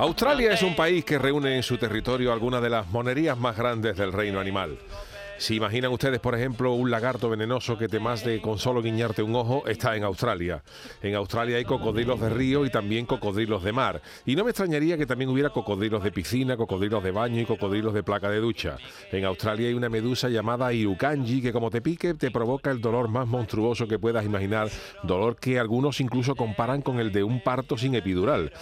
Australia es un país que reúne en su territorio algunas de las monerías más grandes del reino animal. Si imaginan ustedes, por ejemplo, un lagarto venenoso que te más de con solo guiñarte un ojo, está en Australia. En Australia hay cocodrilos de río y también cocodrilos de mar. Y no me extrañaría que también hubiera cocodrilos de piscina, cocodrilos de baño y cocodrilos de placa de ducha. En Australia hay una medusa llamada Irukanji que como te pique te provoca el dolor más monstruoso que puedas imaginar, dolor que algunos incluso comparan con el de un parto sin epidural.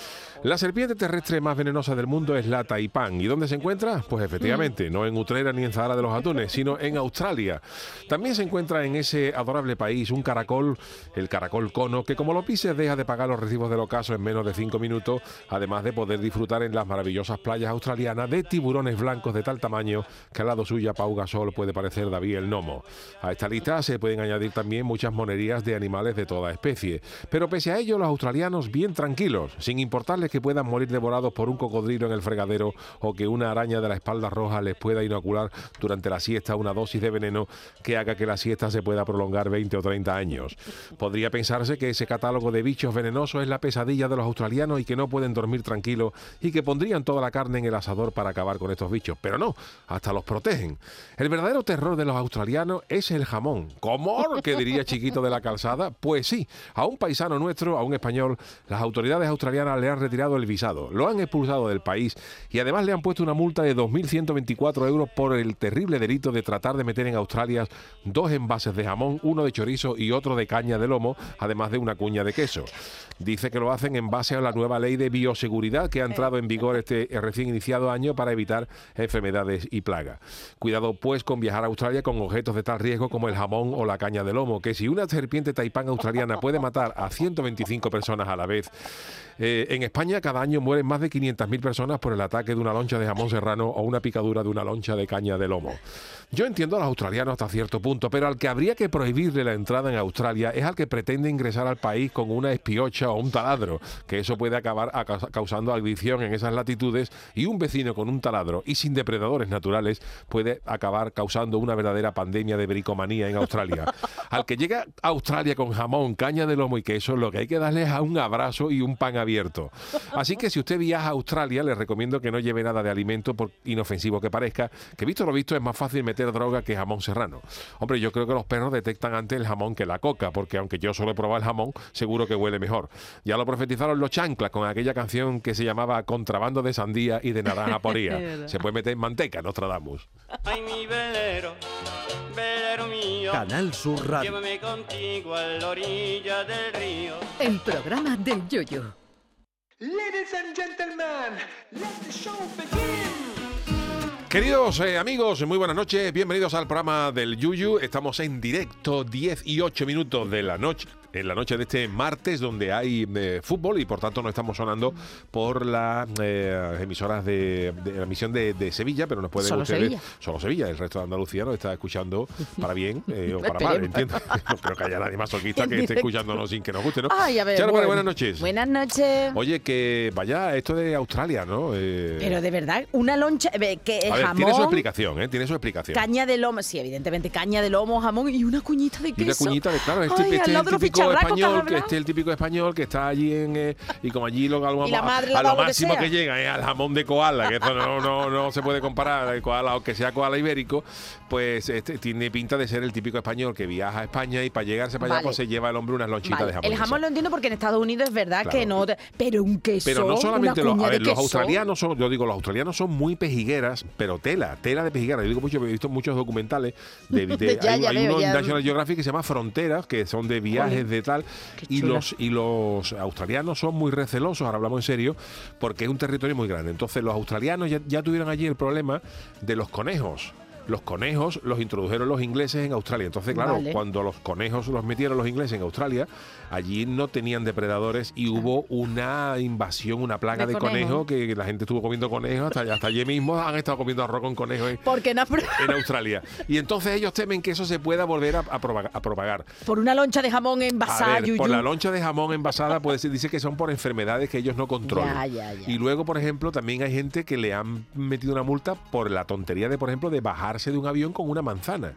La serpiente terrestre más venenosa del mundo es la taipán. ¿Y dónde se encuentra? Pues efectivamente, no en Utrera ni en Zahara de los Atunes, sino en Australia. También se encuentra en ese adorable país un caracol, el caracol cono, que como lo pises deja de pagar los recibos del ocaso en menos de cinco minutos, además de poder disfrutar en las maravillosas playas australianas de tiburones blancos de tal tamaño que al lado suya Pau Gasol puede parecer David el Nomo. A esta lista se pueden añadir también muchas monerías de animales de toda especie. Pero pese a ello, los australianos bien tranquilos, sin importarles que puedan morir devorados por un cocodrilo en el fregadero o que una araña de la espalda roja les pueda inocular durante la siesta una dosis de veneno que haga que la siesta se pueda prolongar 20 o 30 años. Podría pensarse que ese catálogo de bichos venenosos es la pesadilla de los australianos y que no pueden dormir tranquilos y que pondrían toda la carne en el asador para acabar con estos bichos, pero no, hasta los protegen. El verdadero terror de los australianos es el jamón. ¿Cómo? que diría chiquito de la calzada? Pues sí, a un paisano nuestro, a un español, las autoridades australianas le han retirado el visado, lo han expulsado del país y además le han puesto una multa de 2.124 euros por el terrible delito de tratar de meter en Australia dos envases de jamón, uno de chorizo y otro de caña de lomo, además de una cuña de queso. Dice que lo hacen en base a la nueva ley de bioseguridad que ha entrado en vigor este recién iniciado año para evitar enfermedades y plagas. Cuidado pues con viajar a Australia con objetos de tal riesgo como el jamón o la caña de lomo, que si una serpiente taipán australiana puede matar a 125 personas a la vez, eh, en España cada año mueren más de 500.000 personas por el ataque de una loncha de jamón serrano o una picadura de una loncha de caña de lomo. Yo entiendo a los australianos hasta cierto punto, pero al que habría que prohibirle la entrada en Australia es al que pretende ingresar al país con una espiocha o un taladro, que eso puede acabar causando adicción en esas latitudes y un vecino con un taladro y sin depredadores naturales puede acabar causando una verdadera pandemia de bricomanía en Australia. al que llega a Australia con jamón, caña de lomo y queso, lo que hay que darle es a un abrazo y un pan abierto. Así que si usted viaja a Australia, le recomiendo que no lleve nada de alimento, por inofensivo que parezca, que visto lo visto es más fácil meter droga que jamón serrano. Hombre, yo creo que los perros detectan antes el jamón que la coca, porque aunque yo solo he probado el jamón, seguro que huele mejor. Ya lo profetizaron los chanclas con aquella canción que se llamaba Contrabando de sandía y de naranja poría. se puede meter en manteca, Nostradamus. Ay, mi velero, velero mío. Canal Sur Radio. Llévame contigo a la orilla del río. El programa del Yoyo. Ladies and gentlemen, let the show begin. Queridos eh, amigos, muy buenas noches, bienvenidos al programa del Yuyu. Estamos en directo 10 y 8 minutos de la noche, en la noche de este martes donde hay eh, fútbol y por tanto no estamos sonando por las eh, emisoras de, de la emisión de, de Sevilla, pero nos pueden Solo ustedes Sevilla. solo Sevilla, el resto de Andalucía nos está escuchando para bien eh, o para mal, entiendo. no creo que haya nadie masoquista que esté escuchándonos sin que nos guste, ¿no? Ay, a ver, Charo, Pérez, bueno. buenas noches. Buenas noches. Oye, que vaya esto de Australia, ¿no? Pero de verdad, una loncha que a ver, jamón, tiene su explicación, ¿eh? Tiene su explicación. caña de lomo, sí, evidentemente caña de lomo, jamón y una cuñita de Y queso. una cuñita de, claro, este, Ay, este al es el los típico que español, que este es el típico español que está allí en eh, y como allí lo, lo, le a lo lo que máximo sea. que, llega es al jamón de koala, que eso no, no, no se puede comparar, el koala, aunque sea koala ibérico, pues este, tiene pinta de ser el típico español que viaja a España y para llegarse para allá pues se lleva el hombre unas lonchitas Vale, de jamón. El jamón lo entiendo porque en Estados Unidos es verdad Claro. que no, pero un queso, Pero no solamente los, cuña a ver, de los australianos son, yo digo, los australianos son muy pejigueras, pero tela, tela de pejigueras. Yo digo mucho, he visto muchos documentales de, de- Ya, hay, ya hay veo, uno en. National Geographic que se llama Fronteras, que son de viajes de tal, y los y los australianos son muy recelosos, ahora hablamos en serio, porque es un territorio muy grande. Entonces los australianos ya, ya tuvieron allí el problema de los conejos los conejos los introdujeron los ingleses en Australia. Entonces, claro, Vale. cuando los conejos los metieron los ingleses en Australia, allí no tenían depredadores y hubo una invasión, una plaga de, De conejos conejo. que la gente estuvo comiendo conejos, hasta, hasta allí mismo han estado comiendo arroz con conejos en, Porque no en Australia. Y entonces ellos temen que eso se pueda volver a, a propaga- a propagar. por una loncha de jamón A envasada, ver, por la loncha de jamón envasada puede ser, dice que son por enfermedades que ellos no controlan. Ya, ya, ya. Y luego, por ejemplo, también hay gente que le han metido una multa por la tontería de, por ejemplo, de bajarse de un avión con una manzana.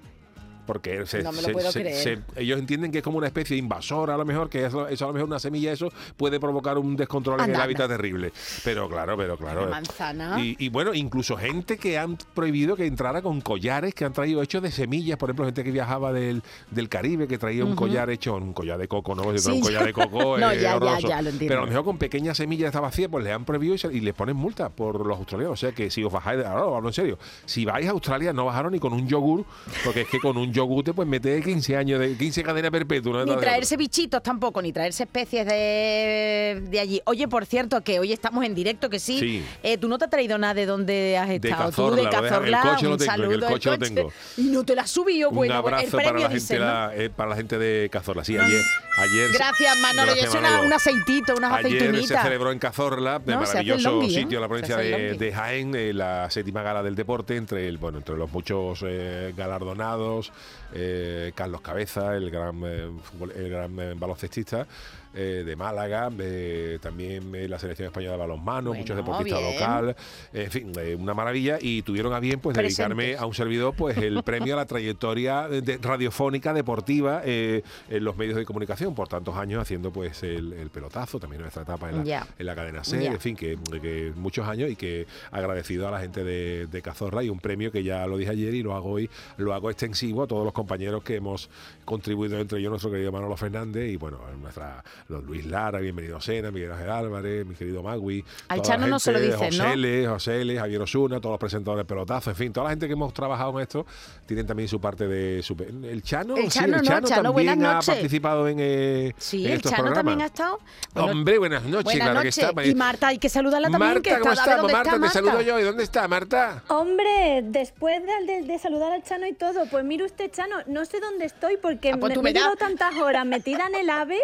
Porque se- No me lo se- puedo se- creer. se- ellos entienden que es como una especie de invasor, a lo mejor, que eso, eso a lo mejor una semilla, eso puede provocar un descontrol en el hábitat terrible. Pero claro, pero claro. Manzana. Y, y bueno, incluso gente que han prohibido que entrara con collares que han traído hechos de semillas, por ejemplo, gente que viajaba del, del Caribe, que traía un collar hecho, un collar de coco, no, Sí, un collar de coco No, es ya, ya, horroroso. ya, lo entiendo. Pero a lo mejor con pequeñas semillas de esta vacía, pues le han prohibido y, se- y les ponen multa por los australianos. O sea que si os bajáis, ahora hablo en serio, si vais a Australia no bajaron ni con un yogur, porque es que con un yogur te pues mete 15 años, de 15 cadenas perpetuas. Ni traerse bichitos tampoco, ni traerse especies de, de allí. Oye, por cierto, que hoy estamos en directo, que sí. Sí. Eh, tú no te has traído nada de dónde has De estado. Cazorla, tú de lo deja- el Cazorla, coche lo un tengo, en el saludo al coche lo tengo. Y no te la has subido, Un bueno, el abrazo para la, dice, gente, ¿no? la- eh, para la gente de Cazorla. Sí, ayer, ayer Gracias, Manolo. Gracias, Yo una- Manolo. un aceitito, unas Ayer se celebró en Cazorla, de No, el maravilloso longhi, ¿eh? sitio en la provincia el de, de Jaén, eh, la séptima gala del deporte, entre el bueno entre los muchos eh, galardonados, eh, Carlos Cabeza, el gran, eh, el gran eh, baloncestista eh, de Málaga, eh, también eh, la selección española de balonmano, Bueno, muchos deportistas bien. locales, en fin, eh, una maravilla y tuvieron a bien pues dedicarme a un servidor pues el premio a la trayectoria de- radiofónica deportiva en los medios de comunicación por tantos años haciendo pues el, el pelotazo también nuestra etapa en la, en la cadena C, en fin, que, que muchos años y que agradecido a la gente de, de Cazorla y un premio que ya lo dije ayer y lo hago hoy, lo hago extensivo a todos los compañeros que hemos contribuido entre ellos nuestro querido Manolo Fernández y bueno, nuestra los Luis Lara, bienvenido Sena, Miguel Ángel Álvarez, mi querido Magui, Al Chano no se lo gente, dicen, ¿no? José L, José L, Javier Osuna, todos los presentadores de pelotazo, en fin, toda la gente que hemos trabajado en esto tienen también su parte de su el Chano, El sí, Chano, el no, Chano, Chano, buenas también ha participado en, eh, Sí, en el estos Chano programas. también ha estado. Bueno, Hombre, buenas noches, buenas claro noches. que está. Y Marta, hay que saludarla también. Marta, que ¿cómo está, a estamos? Marta, está te saludo yo. ¿Y dónde está Marta? Hombre, después de, de- de saludar al Chano y todo, pues mire usted, Chano, no sé dónde estoy porque Ah, pues me, he llevado tantas horas metida en el AVE,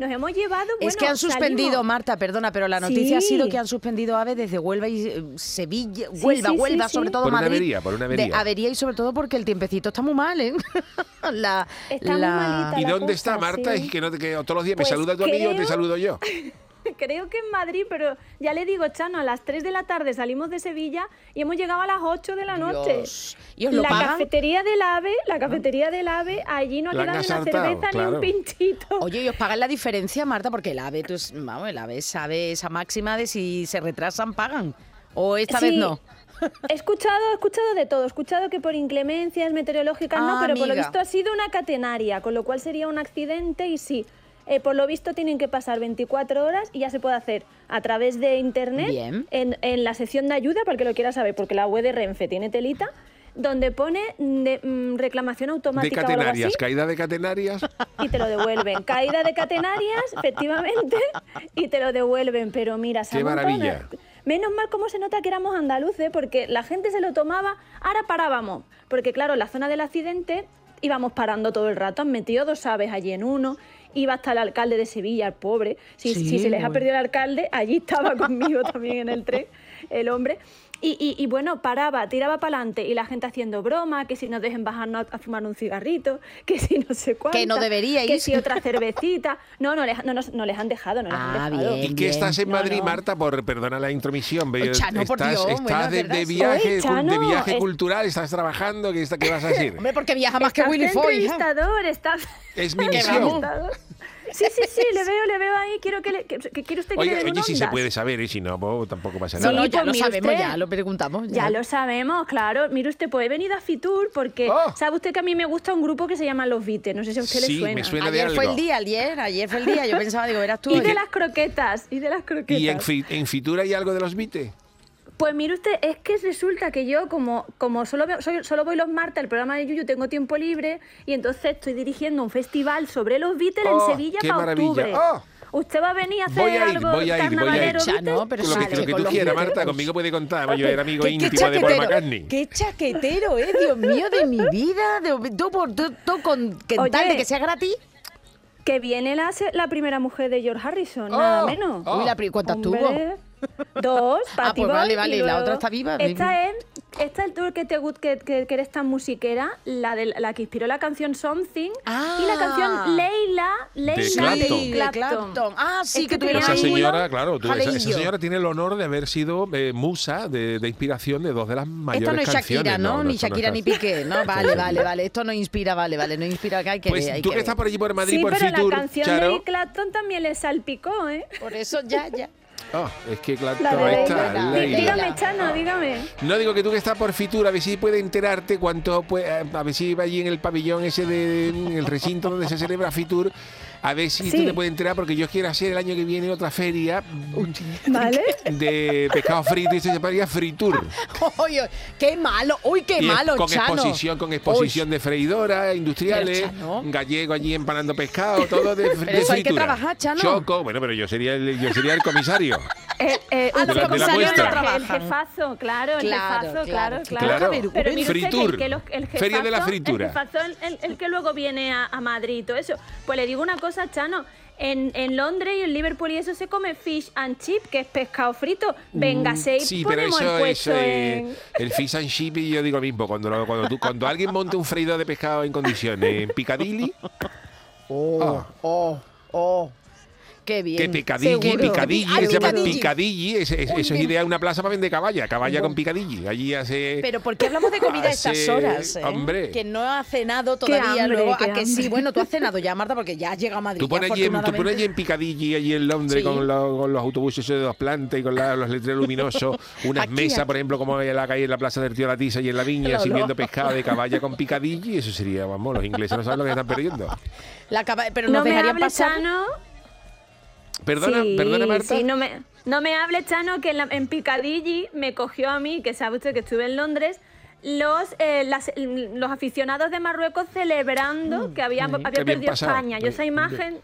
nos hemos llevado, es bueno, que han suspendido, salimos. Marta, perdona, pero la noticia ha sido que han suspendido AVE desde Huelva y eh, Sevilla, Huelva, sí, sí, Huelva, sí. sobre todo Por una Madrid. avería, por una De avería. avería y sobre todo porque el tiempecito está muy mal, ¿eh? la, Está muy malita. ¿Y la dónde está Marta? sí. Es que, no te, que todos los días Pues me saluda tu amigo o te saludo yo. Creo que en Madrid, pero ya le digo, Chano, a las 3 de la tarde salimos de Sevilla y hemos llegado a las 8 de la noche. Dios. ¿Y os lo la pagan? cafetería del AVE, la cafetería del AVE, allí no ha La quedado ni una cerveza ni un pinchito. Oye, ¿y os pagan la diferencia, Marta? Porque el AVE, tú, es- vamos, el AVE sabe esa máxima de si se retrasan, pagan. ¿O esta vez no? He escuchado, he escuchado de todo. He escuchado que por inclemencias meteorológicas Ah, no, pero por lo visto ha sido una catenaria, con lo cual sería un accidente y sí. Eh, por lo visto tienen que pasar 24 horas y ya se puede hacer a través de internet Bien. en, en la sección de ayuda, para el que lo quiera saber, porque la web de Renfe tiene telita, donde pone de, mm, reclamación De automática o algo catenarias, así caída de catenarias. y te lo devuelven. Caída de catenarias, efectivamente, y te lo devuelven. Pero mira, Qué maravilla. Menos mal cómo se nota que éramos andaluces, porque la gente se lo tomaba, ahora parábamos. Porque claro, en la zona del accidente íbamos parando todo el rato, han metido dos aves allí en uno, iba hasta el alcalde de Sevilla, el pobre. Si, Sí, si se les ha perdido el alcalde, allí estaba conmigo también en el tren, el hombre. Y, y- y bueno, paraba, tiraba para adelante y la gente haciendo broma, que si nos dejen bajarnos a, a fumar un cigarrito, que si no sé cuánto. Que no deberíais. Que si otra cervecita. No, no, les, no, nos- no les han dejado, no les Ah, han dejado. bien. ¿Y qué estás en No, Madrid, no. Marta? Por perdona la intromisión. Chano, estás Dios, estás bueno, de, viaje, Oye, cul- de viaje es- cultural, estás trabajando. ¿Qué, está- qué vas a decir? Hombre, porque viaja más que Willy Foy. hija. entrevistador, está... Es mi misión. Sí, sí, sí, le veo, le veo ahí. Quiero que, le, que, que quiere usted que Oye, le den oye, si se puede saber, y si no, pues, tampoco pasa No, nada. no, Sí, ya pues lo sabemos, usted. ya lo preguntamos. Ya lo sabemos, claro. Mire usted, pues he venido a Fitur porque Oh. sabe usted que a mí me gusta un grupo que se llama Los Vites. No sé si a usted Sí, le suena. me suena de Ayer fue algo. el día, ayer, ayer fue el día. Yo pensaba, digo, verás tú. Y oye. de las croquetas, y de las croquetas. ¿Y en, Fi- en Fitura hay algo de los Vite? Pues mire usted, es que resulta que yo, como, como solo, veo- soy- solo voy los martes al programa de Yuyu, tengo tiempo libre y entonces estoy dirigiendo un festival sobre los Beatles Oh, en Sevilla qué para maravilla. octubre. Oh. ¿Usted va a venir a hacer Voy a ir, algo voy a ir, voy a ir. no, pero Lo que, lo que tú quieras. Marta, conmigo puede contar. Yo era amigo ¿Qué, qué íntimo de Paul chaquetero, McCartney. qué chaquetero, eh, Dios mío, de mi vida. De, tú por tú, tú con que Oye. tal de que sea gratis. Que viene la, se- la primera mujer de George Harrison, nada Oh. menos. Uy, la ¿cuántas tuvo? Dos, Patty pues vale, vale, y y la otra está viva. Esta es, esta es tú que, te, gust- que, que, que eres tan musiquera, la, de, la que inspiró la canción Something y la Ah. canción Leila, Leila Clapton. Sí, de Clapton. Ah, sí, Es que tuvieron Esa señora, claro, tú- esa, señora tiene el honor de haber sido eh, musa de, de inspiración de dos de las mayores Esto no es canciones. Shakira, ¿no? ni no Shakira ni. Piqué, ¿no? Vale, vale, vale. Esto no inspira, vale, vale. No inspira que hay que Pues ver, hay tú que estás por allí por Madrid, Sí, por pero Fitur, la canción Charo. de Clapton también le salpicó, ¿eh? Por eso ya, ya. Ah, es que La de está, Leila. Leila. Dígame, Chano, dígame. No digo que tú que estás por Fitur, a ver si puedes enterarte cuánto, pues, a ver si va allí en el pabellón ese de, en el recinto donde se celebra Fitur, a ver si tú Sí. te puedes enterar, porque yo quiero hacer el año que viene otra feria ¿Vale? de pescado frito y se llamaría Fritur. Oye, qué malo. Uy, qué Y malo, con Chano. exposición, con exposición de freidoras industriales, gallego allí empanando pescado, todo de, Pero de eso hay que fritura. trabajar, Chano. Choco, bueno, pero yo sería el, yo sería el comisario. Eh, eh, Ah, los comisarios no el- jefazo, claro, el Claro, jefazo, claro, claro, claro. Pero que Fritur. el que los- el Feria de la jefazo- fritura. El jefazo, el, el- el que luego viene a, a Madrid y todo eso. Pues le digo una cosa, Chano. En, en Londres y en Liverpool y eso se come fish and chip, que es pescado frito. Véngase y Mm, Sí, pero ponemos eso, el es en... el fish and chip y yo digo lo mismo. Cuando, lo- cuando, tú- cuando alguien monte un freidor de pescado en condiciones en Piccadilly, Oh, Ah. oh, oh. Qué bien. que Picadilly, Seguro. Picadilly, Ay, se llama Picadilly. Picadilly, es- es- eso es idea de una plaza para vender caballa, caballa con Picadilly. Allí hace... Pero ¿por qué hablamos de comida a estas horas? eh? hombre. Que no ha cenado todavía. hambre, luego, qué a que sí, hambre. bueno, tú has cenado ya, Marta, porque ya has llegado a Madrid. Tú pones, allí en, tú pones allí en allí en Londres, Sí. con, lo- con los autobuses de dos plantas y con la- los letreros luminosos, unas Aquí, mesas, aquí. por ejemplo, como en la calle en la Plaza del Tío La Tiza y en la Viña, Lolo. sirviendo pescado de caballa con Piccadilly, eso sería, vamos, los ingleses no saben lo que están perdiendo. La caba- pero No nos me dejarían hable, pasar. Chano. Perdona, Sí, perdona Marta. Sí, no me, no me hable, Chano, que en, la- en Piccadilly me cogió a mí, que sabe usted que estuve en Londres, los, eh, las- los aficionados de Marruecos celebrando que había, había Mm, qué bien perdido pasado. España. Yo esa imagen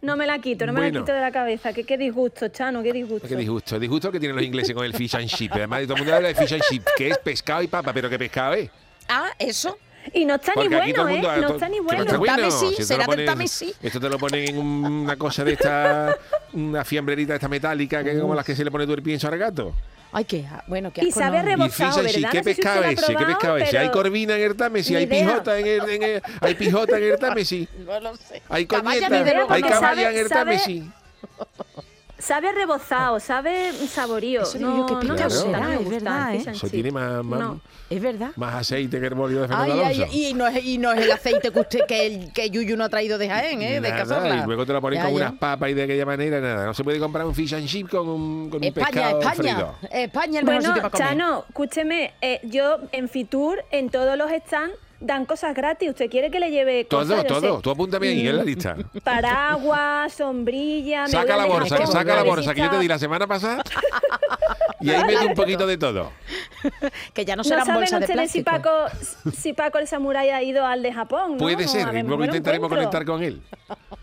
no me la quito, no me Bueno. la quito de la cabeza. Que qué disgusto, Chano, qué disgusto. Qué disgusto, disgusto que tienen los ingleses con el fish and chip. Además, todo el mundo habla de fish and chip, que es pescado y papa, pero ¿qué pescado es? Ah, eso. Y no está ni Porque bueno, el mundo... ¿eh? No está ni bueno. está bueno. Si esto será del Támesi. Esto te lo ponen en un- una cosa de esta, una fiambrerita esta metálica, que es como las que se le pone tú el pienso al gato. Ay, qué. bueno, qué Y asco, sabe no. re- Y Rebozado, ¿verdad? ¿qué No sé si usted pescado ese? ¿Qué pescado ese? ¿Hay corvina en el Támesi? ni ¿Hay pijota en el, en el- hay pijota en el Támesi? No lo sé. ¿Hay Caballa coñeta? ni de luego ¿Hay caballa en el sabe- Támesi? Sabe rebozado, sabe saborío. Eso no, yo, qué no me gusta, será, no me es gusta verdad, el ¿eh? fish and Eso tiene más, más, No. Es verdad. más aceite que el bolio de Ay, Fernando ay, Alonso. y, no es, y no es el aceite que usted que, el, que Yuyu no ha traído de Jaén, ¿eh? De Nada, Cazorla. y luego te lo ponen Ya, con ya. unas papas y de aquella manera, nada. No se puede comprar un fish and chip con un, con un España, pescado España. frito. España el mejor Bueno, sitio para comer. Chano, escúcheme, eh, yo en Fitur, en todos los stands, dan cosas gratis. ¿Usted quiere que le lleve Todo, cosas? Yo todo. sé, Tú apúntame ahí en la lista. Paraguas, sombrilla... me Saca la bolsa, que saca la bolsa, que yo te di la semana pasada. Y ahí mete un poquito de todo. Que ya no No serán saben bolsas de ustedes si plástico. Paco, si Paco el samurái ha ido al de Japón, ¿no? Puede ser, luego intentaremos encuentro. conectar con él.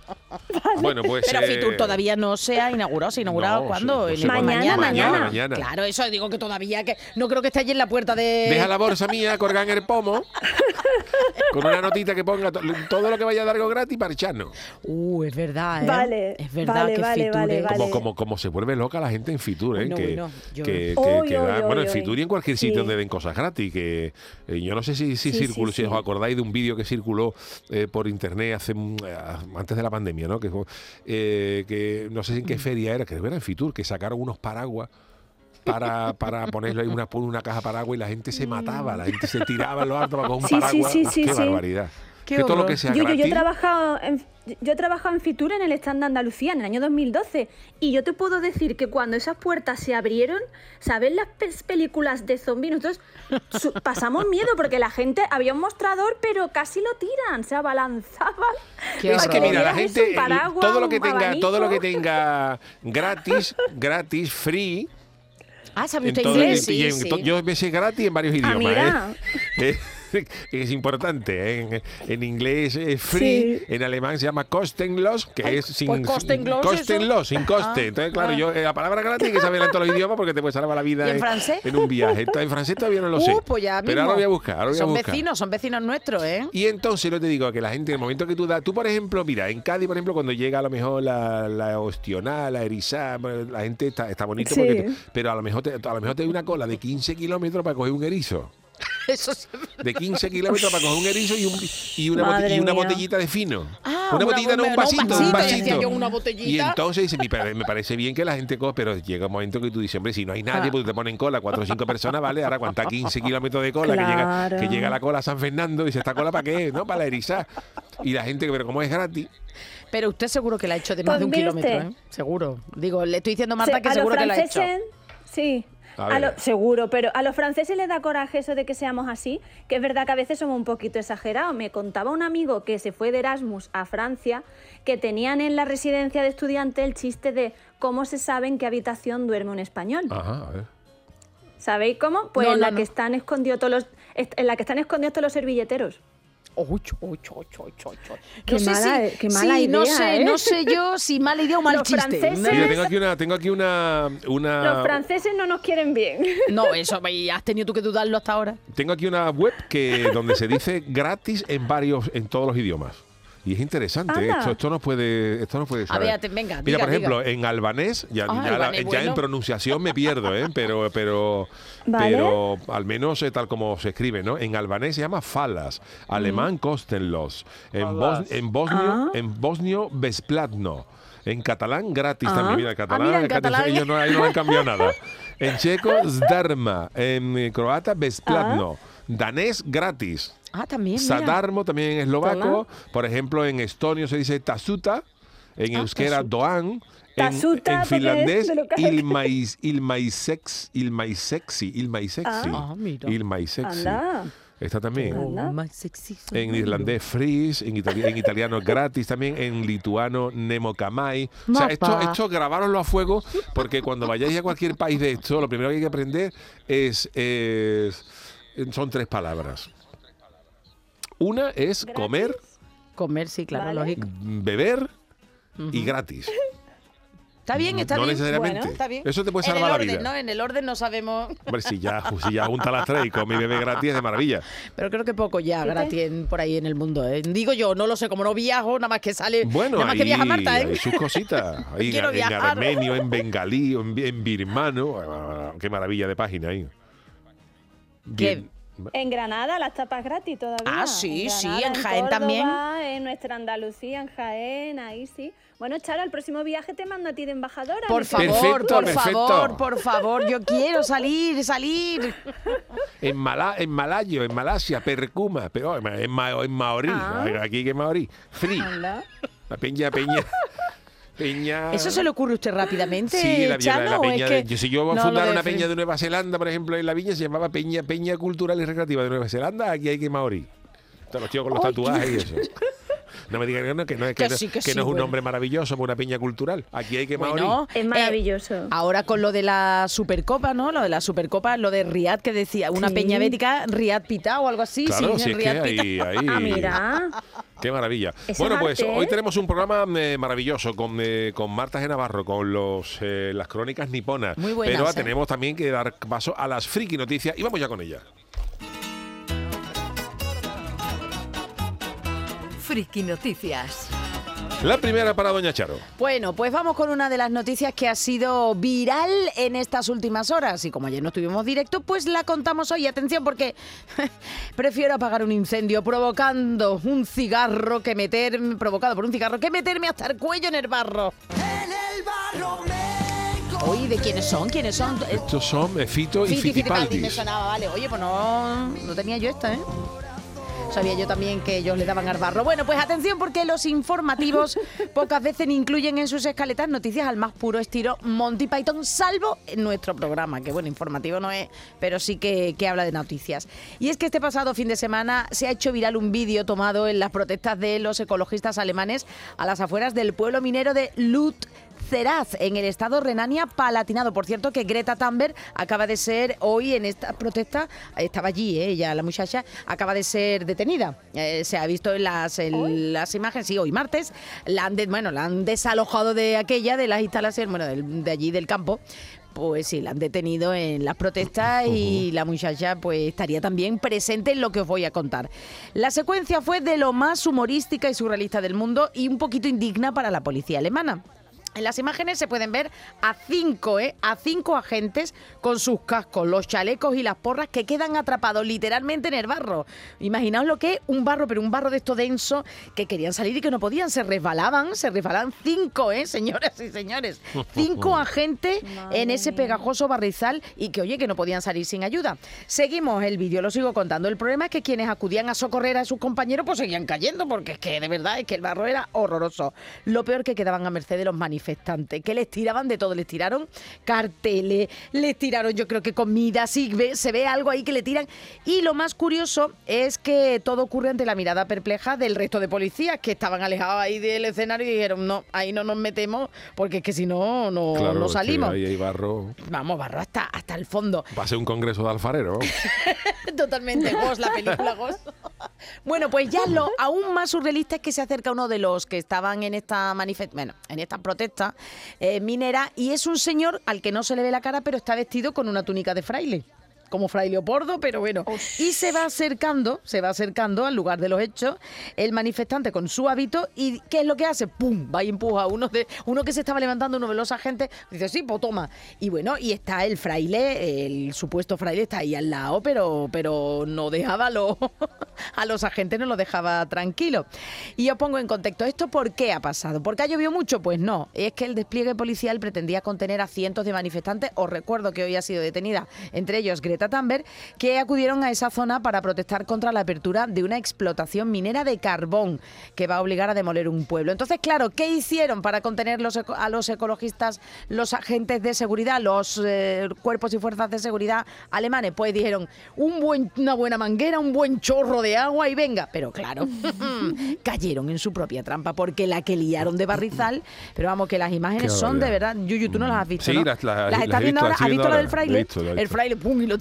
Bueno, pues. Pero eh, Fitur todavía no se ha inaugurado. ¿Se ha inaugurado no, cuándo? sí, no sé cuándo. Mañana, mañana. mañana. Claro, eso digo que todavía que no creo que esté allí en la puerta de. Deja la bolsa mía colgada en el pomo con una notita que ponga to- todo lo que vaya a dar algo gratis para echarnos. Uh, es verdad, ¿eh? Vale, Es verdad vale, que vale, Fitur vale. Como, como, como se vuelve loca la gente en Fitur, ¿eh? Bueno, que, bueno, yo- que, que- Oy, que da- oy, bueno, oy, en Fitur y en cualquier sí. sitio donde den cosas gratis. Que eh, yo no sé si, si Sí, circuló, sí, si sí. os acordáis de un vídeo que circuló eh, por internet hace un- eh, antes de la pandemia, ¿no? Que, fue, eh, que no sé en Mm. qué feria era, creo que era en Fitur, que sacaron unos paraguas. Para, para ponerlo ahí una, una caja paraguas y la gente se mataba, la gente se tiraba en los altos con un Mm. Sí, paraguas. sí, sí, ¡Qué barbaridad! Qué que todo lo horror. que sea Yo, yo, yo he trabajado en, yo he trabajado en Fitur en el stand de Andalucía en el año 2012 y yo te puedo decir que cuando esas puertas se abrieron, ¿sabes las pe- películas de zombies? Nosotros su- pasamos miedo porque la gente había un mostrador pero casi lo tiran, se abalanzaban. Es que mira, la gente, paraguas, todo lo que tenga, todo lo que tenga gratis, gratis, free, Ah, ¿sabe usted inglés? y Sí, en sí. to- yo me sé gratis en varios Ah, idiomas. mira. ¿eh? Es importante. ¿eh? En, en inglés es free, en alemán se llama kostenlos, que es sin, pues kostenlos, sin coste. Ah, Entonces, claro, ah. yo eh, la palabra gratis hay que saberla en todos los idiomas porque te puede salvar la vida ¿Y en francés? en un viaje. Entonces, en francés todavía no lo sé. Uh, pues ya Pero ahora voy a buscar, ahora voy a son buscar. vecinos, son vecinos nuestros, ¿eh? Y entonces lo te digo, que la gente, en el momento que tú das, tú por ejemplo, mira, en Cádiz, por ejemplo, cuando llega a lo mejor la, la ostional, la bueno, la gente está, está bonito, Sí. porque pero a lo mejor te, a lo mejor te hay una cola de 15 kilómetros para coger un erizo. Eso. De 15 kilómetros para coger un erizo y, un, y, una, y botellita de fino. Ah, una una botellita, no un no, un vasito, un vasito, vasito. decía yo, una botellita. Y entonces dice, "Mi pare- me parece bien que la gente coge, pero llega un momento que tú dices, hombre, si no hay nadie, Ah. pues te ponen cola, cuatro o cinco personas, ¿vale? Ahora aguanta 15 kilómetros de cola, que, llega, que llega la cola a San Fernando y dice, ¿esta cola para qué? ¿No? Para la erizar. Y la gente, pero como es gratis, Pero usted seguro que la ha hecho de más Pues de un kilómetro. ¿eh? Seguro. Digo, le estoy diciendo a Marta Se- que a seguro que la ha hecho. sí. A A ver. lo- seguro, pero a los franceses les da coraje eso de que seamos así, que es verdad que a veces somos un poquito exagerados. Me contaba un amigo que se fue de Erasmus a Francia, que tenían en la residencia de estudiantes el chiste de cómo se sabe en qué habitación duerme un español. ajá, a ver. ¿Sabéis cómo? Pues No, en la no. que están escondidos todos los en la que están escondidos todos los servilleteros. Uy, uy, uy, uy, uy, uy. Qué no sé mala- si, qué mala sí, no idea, sé, ¿eh? no sé yo si mala idea o mal Los chiste. franceses- Mira, tengo aquí una, tengo aquí una, una Los franceses no nos quieren bien. No, eso, y has tenido tú que dudarlo hasta ahora. tengo aquí una web que donde se dice gratis en varios, en todos los idiomas. Y es interesante, ¿eh? Esto, esto nos puede, esto nos puede saber. ver, te- venga, Mira, diga, por ejemplo, en albanés, ya, Ah, ya, la- albanés, ya bueno. en pronunciación me pierdo, ¿eh? pero, pero, Vale. pero al menos eh, tal como se escribe, ¿no? En albanés se llama falas, alemán kostenlos, en, bos- en bosnio, Ah. en bosnio besplatno. En catalán, gratis Ah. también. Mira, el Ah, catalán, mira, en catalán, catalán. ellos no, ahí no han cambiado nada. En checo, zdarma. En croata, besplatno. Danés, gratis. Ah, también, mira. Sadarmo también en eslovaco. Por ejemplo, en estonio se dice tasuta. En Ah, euskera, doan. Tasuta, en, en finlandés, de local. ilmais, ilmaisex, ilmaiseksi, ilmaiseksi. Ah, mira. Ilmaiseksi. Anda. Esta también. Oh. En irlandés fris, en, itali- en italiano gratis también, en lituano nemokamai. O sea, esto, esto grabároslo a fuego porque cuando vayáis a cualquier país de esto, lo primero que hay que aprender es, es- son tres palabras. Una es comer, Comer, sí, claro, Vale. lógico. beber y gratis. Está bien, está no bien. necesariamente. Bueno, está bien. Eso te puede En el salvar la vida. ¿no? En el orden no sabemos. Hombre, si ya, si ya junta las tres y come y bebe gratis es de maravilla. Pero creo que poco ya gratis en- por ahí en el mundo. ¿eh? Digo yo, no lo sé, como no viajo, nada más que sale. Bueno, nada más ahí, que viaja Marta, ¿eh? hay sus cositas. Ahí en, armenio, en bengalí, en, en birmano. Ah, Qué maravilla de página ahí. ¿Qué? Bien. En Granada las tapas gratis todavía. Ah, sí, sí, Granada, en Jaén Córdoba, también. En nuestra Andalucía, en Jaén, ahí sí. Bueno, Charo, el próximo viaje te mando a ti de embajadora. Por favor, Perfecto, por perfecto. favor, por favor, yo quiero salir, salir. En, Mala, en Malayo, en Malasia, Percuma, pero en, en, ma- en maorí, Ah. aquí que maorí, free, la peña, peña, peña. ¿Eso se le ocurre a usted rápidamente, Sí, la, la- Chano? la o es peña que de- yo- si yo voy a no fundar una peña de Nueva Zelanda, por ejemplo, en la viña se llamaba Peña, peña Cultural y Recreativa de Nueva Zelanda, aquí hay que maorí. Todos los tíos con los tatuajes y eso. No me digan que no, que no es, que Que no- sí, que que sí, no es un bueno. nombre maravilloso una peña cultural. Aquí hay que. Bueno, Es eh, maravilloso. ahora con lo de la Supercopa, ¿no? Lo de la Supercopa, lo de Riad que decía, una Sí. peña bética, Riad Pitá o algo así. Claro, sí, si es que Riad ahí, ahí- Ah, mira. Qué maravilla. Bueno, es pues arte, hoy tenemos un programa eh, maravilloso con, eh, con Marta G. Navarro, con los, eh, las crónicas niponas. Muy buenas, Pero ¿eh? tenemos también que dar paso a las friki noticias y vamos ya con ellas. Friki Noticias. La primera para Doña Charo. Bueno, pues vamos con una de las noticias que ha sido viral en estas últimas horas. Y como ayer no tuvimos directo, pues la contamos hoy. Atención, porque prefiero apagar un incendio provocando un cigarro que meterme, provocado por un cigarro, que meterme hasta el cuello en el barro. Oye, ¿de quiénes son? ¿Quiénes son? Estos son Fito y Fiti Fittipaldi, me Fitipaldis. sonaba, vale. Oye, pues no, no tenía yo esta, ¿eh? Sabía yo también que ellos le daban al barro. Bueno, pues atención porque los informativos pocas veces incluyen en sus escaletas noticias al más puro estilo Monty Python, salvo en nuestro programa, que bueno, informativo no es, pero sí que, que habla de noticias. Y es que este pasado fin de semana se ha hecho viral un vídeo tomado en las protestas de los ecologistas alemanes a las afueras del pueblo minero de Lut. Ceraz, en el estado Renania-Palatinado. Por cierto, que Greta Thunberg acaba de ser hoy en esta protesta, estaba allí, ¿eh? ella, la muchacha, acaba de ser detenida. Eh, se ha visto en las, en las imágenes, sí, hoy martes, la han, de- bueno, la han desalojado de aquella, de las instalaciones, bueno, de allí del campo. Pues sí, la han detenido en las protestas y la muchacha pues estaría también presente en lo que os voy a contar. La secuencia fue de lo más humorística y surrealista del mundo y un poquito indigna para la policía alemana. En las imágenes se pueden ver a cinco, ¿eh? A cinco agentes con sus cascos, los chalecos y las porras que quedan atrapados literalmente en el barro. Imaginaos lo que es un barro, pero un barro de esto denso que querían salir y que no podían. Se resbalaban, se resbalaban cinco, ¿eh? Señoras y señores. Cinco agentes en ese pegajoso barrizal y que, oye, que no podían salir sin ayuda. Seguimos el vídeo, lo sigo contando. El problema es que quienes acudían a socorrer a sus compañeros pues seguían cayendo porque es que de verdad es que el barro era horroroso. Lo peor que quedaban a merced de los manifestantes, que les tiraban de todo, les tiraron carteles, les tiraron yo creo que comida, ve- se ve algo ahí que le tiran. Y lo más curioso es que todo ocurre ante la mirada perpleja del resto de policías que estaban alejados ahí del escenario y dijeron, no, ahí no nos metemos porque es que si no, no, Claro, no salimos. ahí hay barro. Vamos, barro hasta, hasta el fondo. Va a ser un congreso de alfarero. Totalmente Ghost, la película Ghost. Bueno, pues ya lo aún más surrealista es que se acerca uno de los que estaban en esta manifest bueno, en esta protesta eh, minera y es un señor al que no se le ve la cara, pero está vestido con una túnica de fraile. Como fray Leopoldo, pero bueno. Y se va acercando, se va acercando al lugar de los hechos, el manifestante con su hábito, y ¿qué es lo que hace? ¡Pum! Va y empuja a uno de, uno que se estaba levantando, uno de los agentes, dice, sí, pues toma. Y bueno, y está el fraile, el supuesto fraile está ahí al lado, pero, pero no dejaba a los, a los agentes, no los dejaba tranquilos. Y os pongo en contexto, ¿esto por qué ha pasado? ¿Porque ha llovido mucho? Pues no, es que el despliegue policial pretendía contener a cientos de manifestantes. Os recuerdo que hoy ha sido detenida, entre ellos Greta Thunberg, que acudieron a esa zona para protestar contra la apertura de una explotación minera de carbón que va a obligar a demoler un pueblo. Entonces, claro, ¿qué hicieron para contener los a los ecologistas, los agentes de seguridad, los eh, cuerpos y fuerzas de seguridad alemanes? Pues dijeron, un buen, una buena manguera, un buen chorro de agua y venga. Pero claro, cayeron en su propia trampa porque la que liaron de barrizal, pero vamos, que las imágenes son de verdad. Yuyu, tú no las has visto, Sí, ¿no? las- las- las estás viendo ahora. ¿Has visto la del fraile? Lo he visto, lo he El fraile, pum, y lo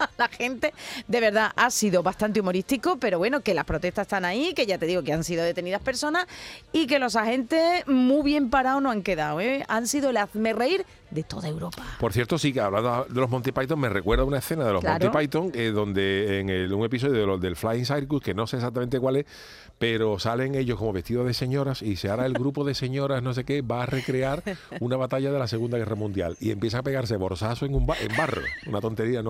a la gente. De verdad, ha sido bastante humorístico, pero bueno, que las protestas están ahí, que ya te digo que han sido detenidas personas y que los agentes muy bien parados no han quedado, ¿eh? Han sido el hazme reír de toda Europa. Por cierto, sí que hablando de los Monty Python, me recuerda una escena de los Claro. Monty Python, eh, donde en el- un episodio de los del Flying Circus, que no sé exactamente cuál es, pero salen ellos como vestidos de señoras y se hará el grupo de señoras, no sé qué, va a recrear una batalla de la Segunda Guerra Mundial y empieza a pegarse borsazo en un ba- en barro. Una tontería, no.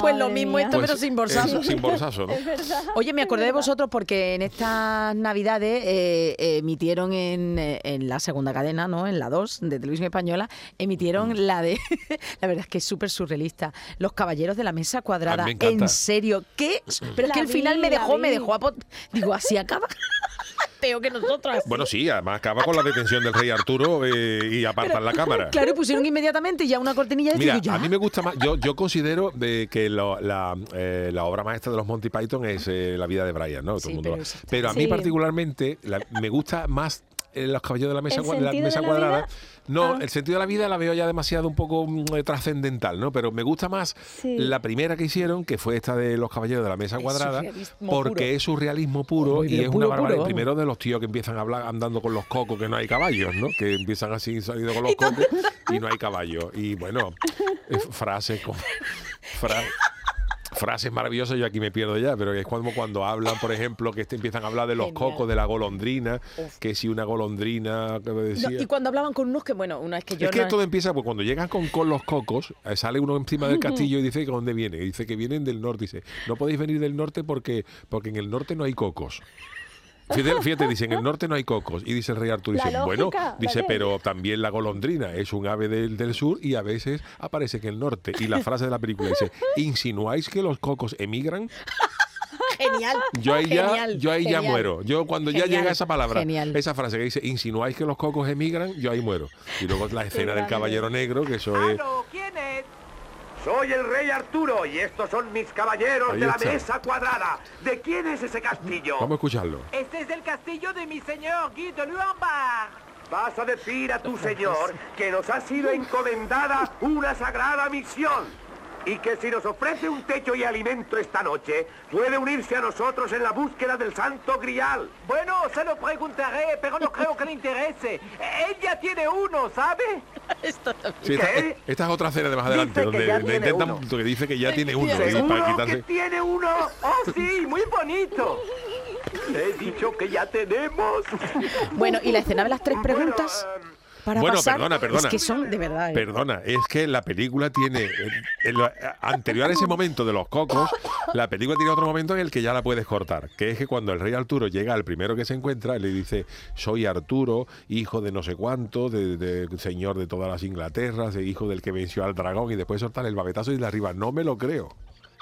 Pues lo mismo mía. esto, pero sin borsazo. sin borsazo, ¿no? Oye, me acordé de vosotros porque en estas navidades eh, emitieron en, en la segunda cadena, ¿no? En la 2 de Televisión Española, emitieron la de... la verdad es que es súper surrealista. Los Caballeros de la Mesa Cuadrada. A mí me encanta. En serio, ¿qué? Pero es que el final vi, me dejó, me dejó a... pot- Digo, así acaba. Que nosotros. Bueno, sí, además acaba con la detención del rey Arturo eh, y apartan la cámara. Claro, y pusieron inmediatamente ya una cortinilla de Mira, a mí me gusta más. Yo, yo considero de que lo- la, eh, la obra maestra de los Monty Python es eh, La vida de Brian, ¿no? Todo Sí, el mundo pero a mí Sí. particularmente la- me gusta más los caballeros de la mesa, ¿El cua- de la mesa de la cuadrada. vida? No, Ah. el sentido de la vida la veo ya demasiado un poco mm, eh, trascendental, ¿no? Pero me gusta más Sí. la primera que hicieron, que fue esta de los caballeros de la mesa Es cuadrada, porque puro. es surrealismo puro y es puro, una barbaridad. puro, Primero de los tíos que empiezan a hablar andando con los cocos, que no hay caballos, ¿no? Que empiezan así saliendo con los cocos y no hay caballos. Y bueno, eh, frases como... fra- Frases maravillosas, yo aquí me pierdo ya, pero es como cuando hablan, por ejemplo, que este, empiezan a hablar de los Genial. cocos, de la golondrina, que si una golondrina, que No, y cuando hablaban con unos que, bueno, una es que yo Es que todo empieza, pues cuando llegan con, con los cocos, eh, sale uno encima del castillo y dice que dónde viene. Y dice que vienen del norte. Dice, no podéis venir del norte porque, porque en el norte no hay cocos. Fíjate, fíjate, dice, en el norte no hay cocos. Y dice el rey Arturo, dice, bueno, dice, pero también la golondrina es un ave del, del sur y a veces aparece en el norte. Y la frase de la película dice, ¿insinuáis que los cocos emigran? Genial. Yo ahí ya, yo ahí ya muero. Yo cuando ya llega esa palabra, genial. esa frase que dice, insinuáis que los cocos emigran, yo ahí muero. Y luego la escena del caballero negro, que eso es... ¿quién es? Soy el rey Arturo y estos son mis caballeros Ahí de la está. mesa cuadrada. ¿De quién es ese castillo? Vamos a escucharlo. Este es el castillo de mi señor Guy de Luambard. Vas a decir a tu señor que nos ha sido encomendada una sagrada misión y que si nos ofrece un techo y alimento esta noche, puede unirse a nosotros en la búsqueda del santo grial. Bueno, se lo preguntaré, pero no creo que le interese. Él ya tiene uno, ¿sabe? Sí, esta, ¿Qué? esta es otra escena de más adelante, Dice donde le intentan, uno. que dice que ya tiene uno, ¿Seguro para que tiene uno? Oh, sí, muy bonito. He dicho que ya tenemos. Bueno, y la escena de las tres preguntas Bueno, eh, para Bueno, pasar, perdona, perdona. Es que son de verdad. ¿eh? Perdona, es que la película tiene, en lo- anterior a ese momento de los cocos, la película tiene otro momento en el que ya la puedes cortar, que es que cuando el rey Arturo llega al primero que se encuentra, le dice, soy Arturo, hijo de no sé cuánto, de, de- señor de todas las Inglaterras, de hijo del que venció al dragón, y después soltar el babetazo y de arriba, no me lo creo.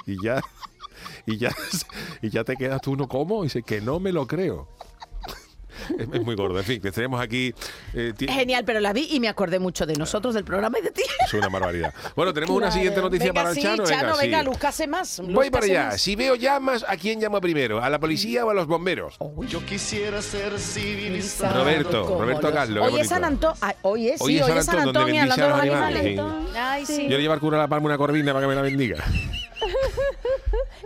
Y ya, y ya, y ya te quedas tú uno como, y dice que no me lo creo. Es, es muy gordo, en fin, que tenemos aquí... eh, Genial, pero la vi y me acordé mucho de nosotros, del programa y de ti. Es una barbaridad. Bueno, tenemos una siguiente noticia venga, para el sí, Chano. Chano, venga, sí. lúzcase más. Voy para allá. más. Si veo llamas, ¿a quién llamo primero? ¿A la policía o a los bomberos? Yo quisiera ser civilizado. Roberto, Roberto los- Carlos, Hoy es San. Antonio. Hoy es, sí, Hoy es San hoy es San Antón, donde Antonio los animales. animales, sí. Ay, sí. Yo le llevo al cura a la palma una corvina para que me la bendiga.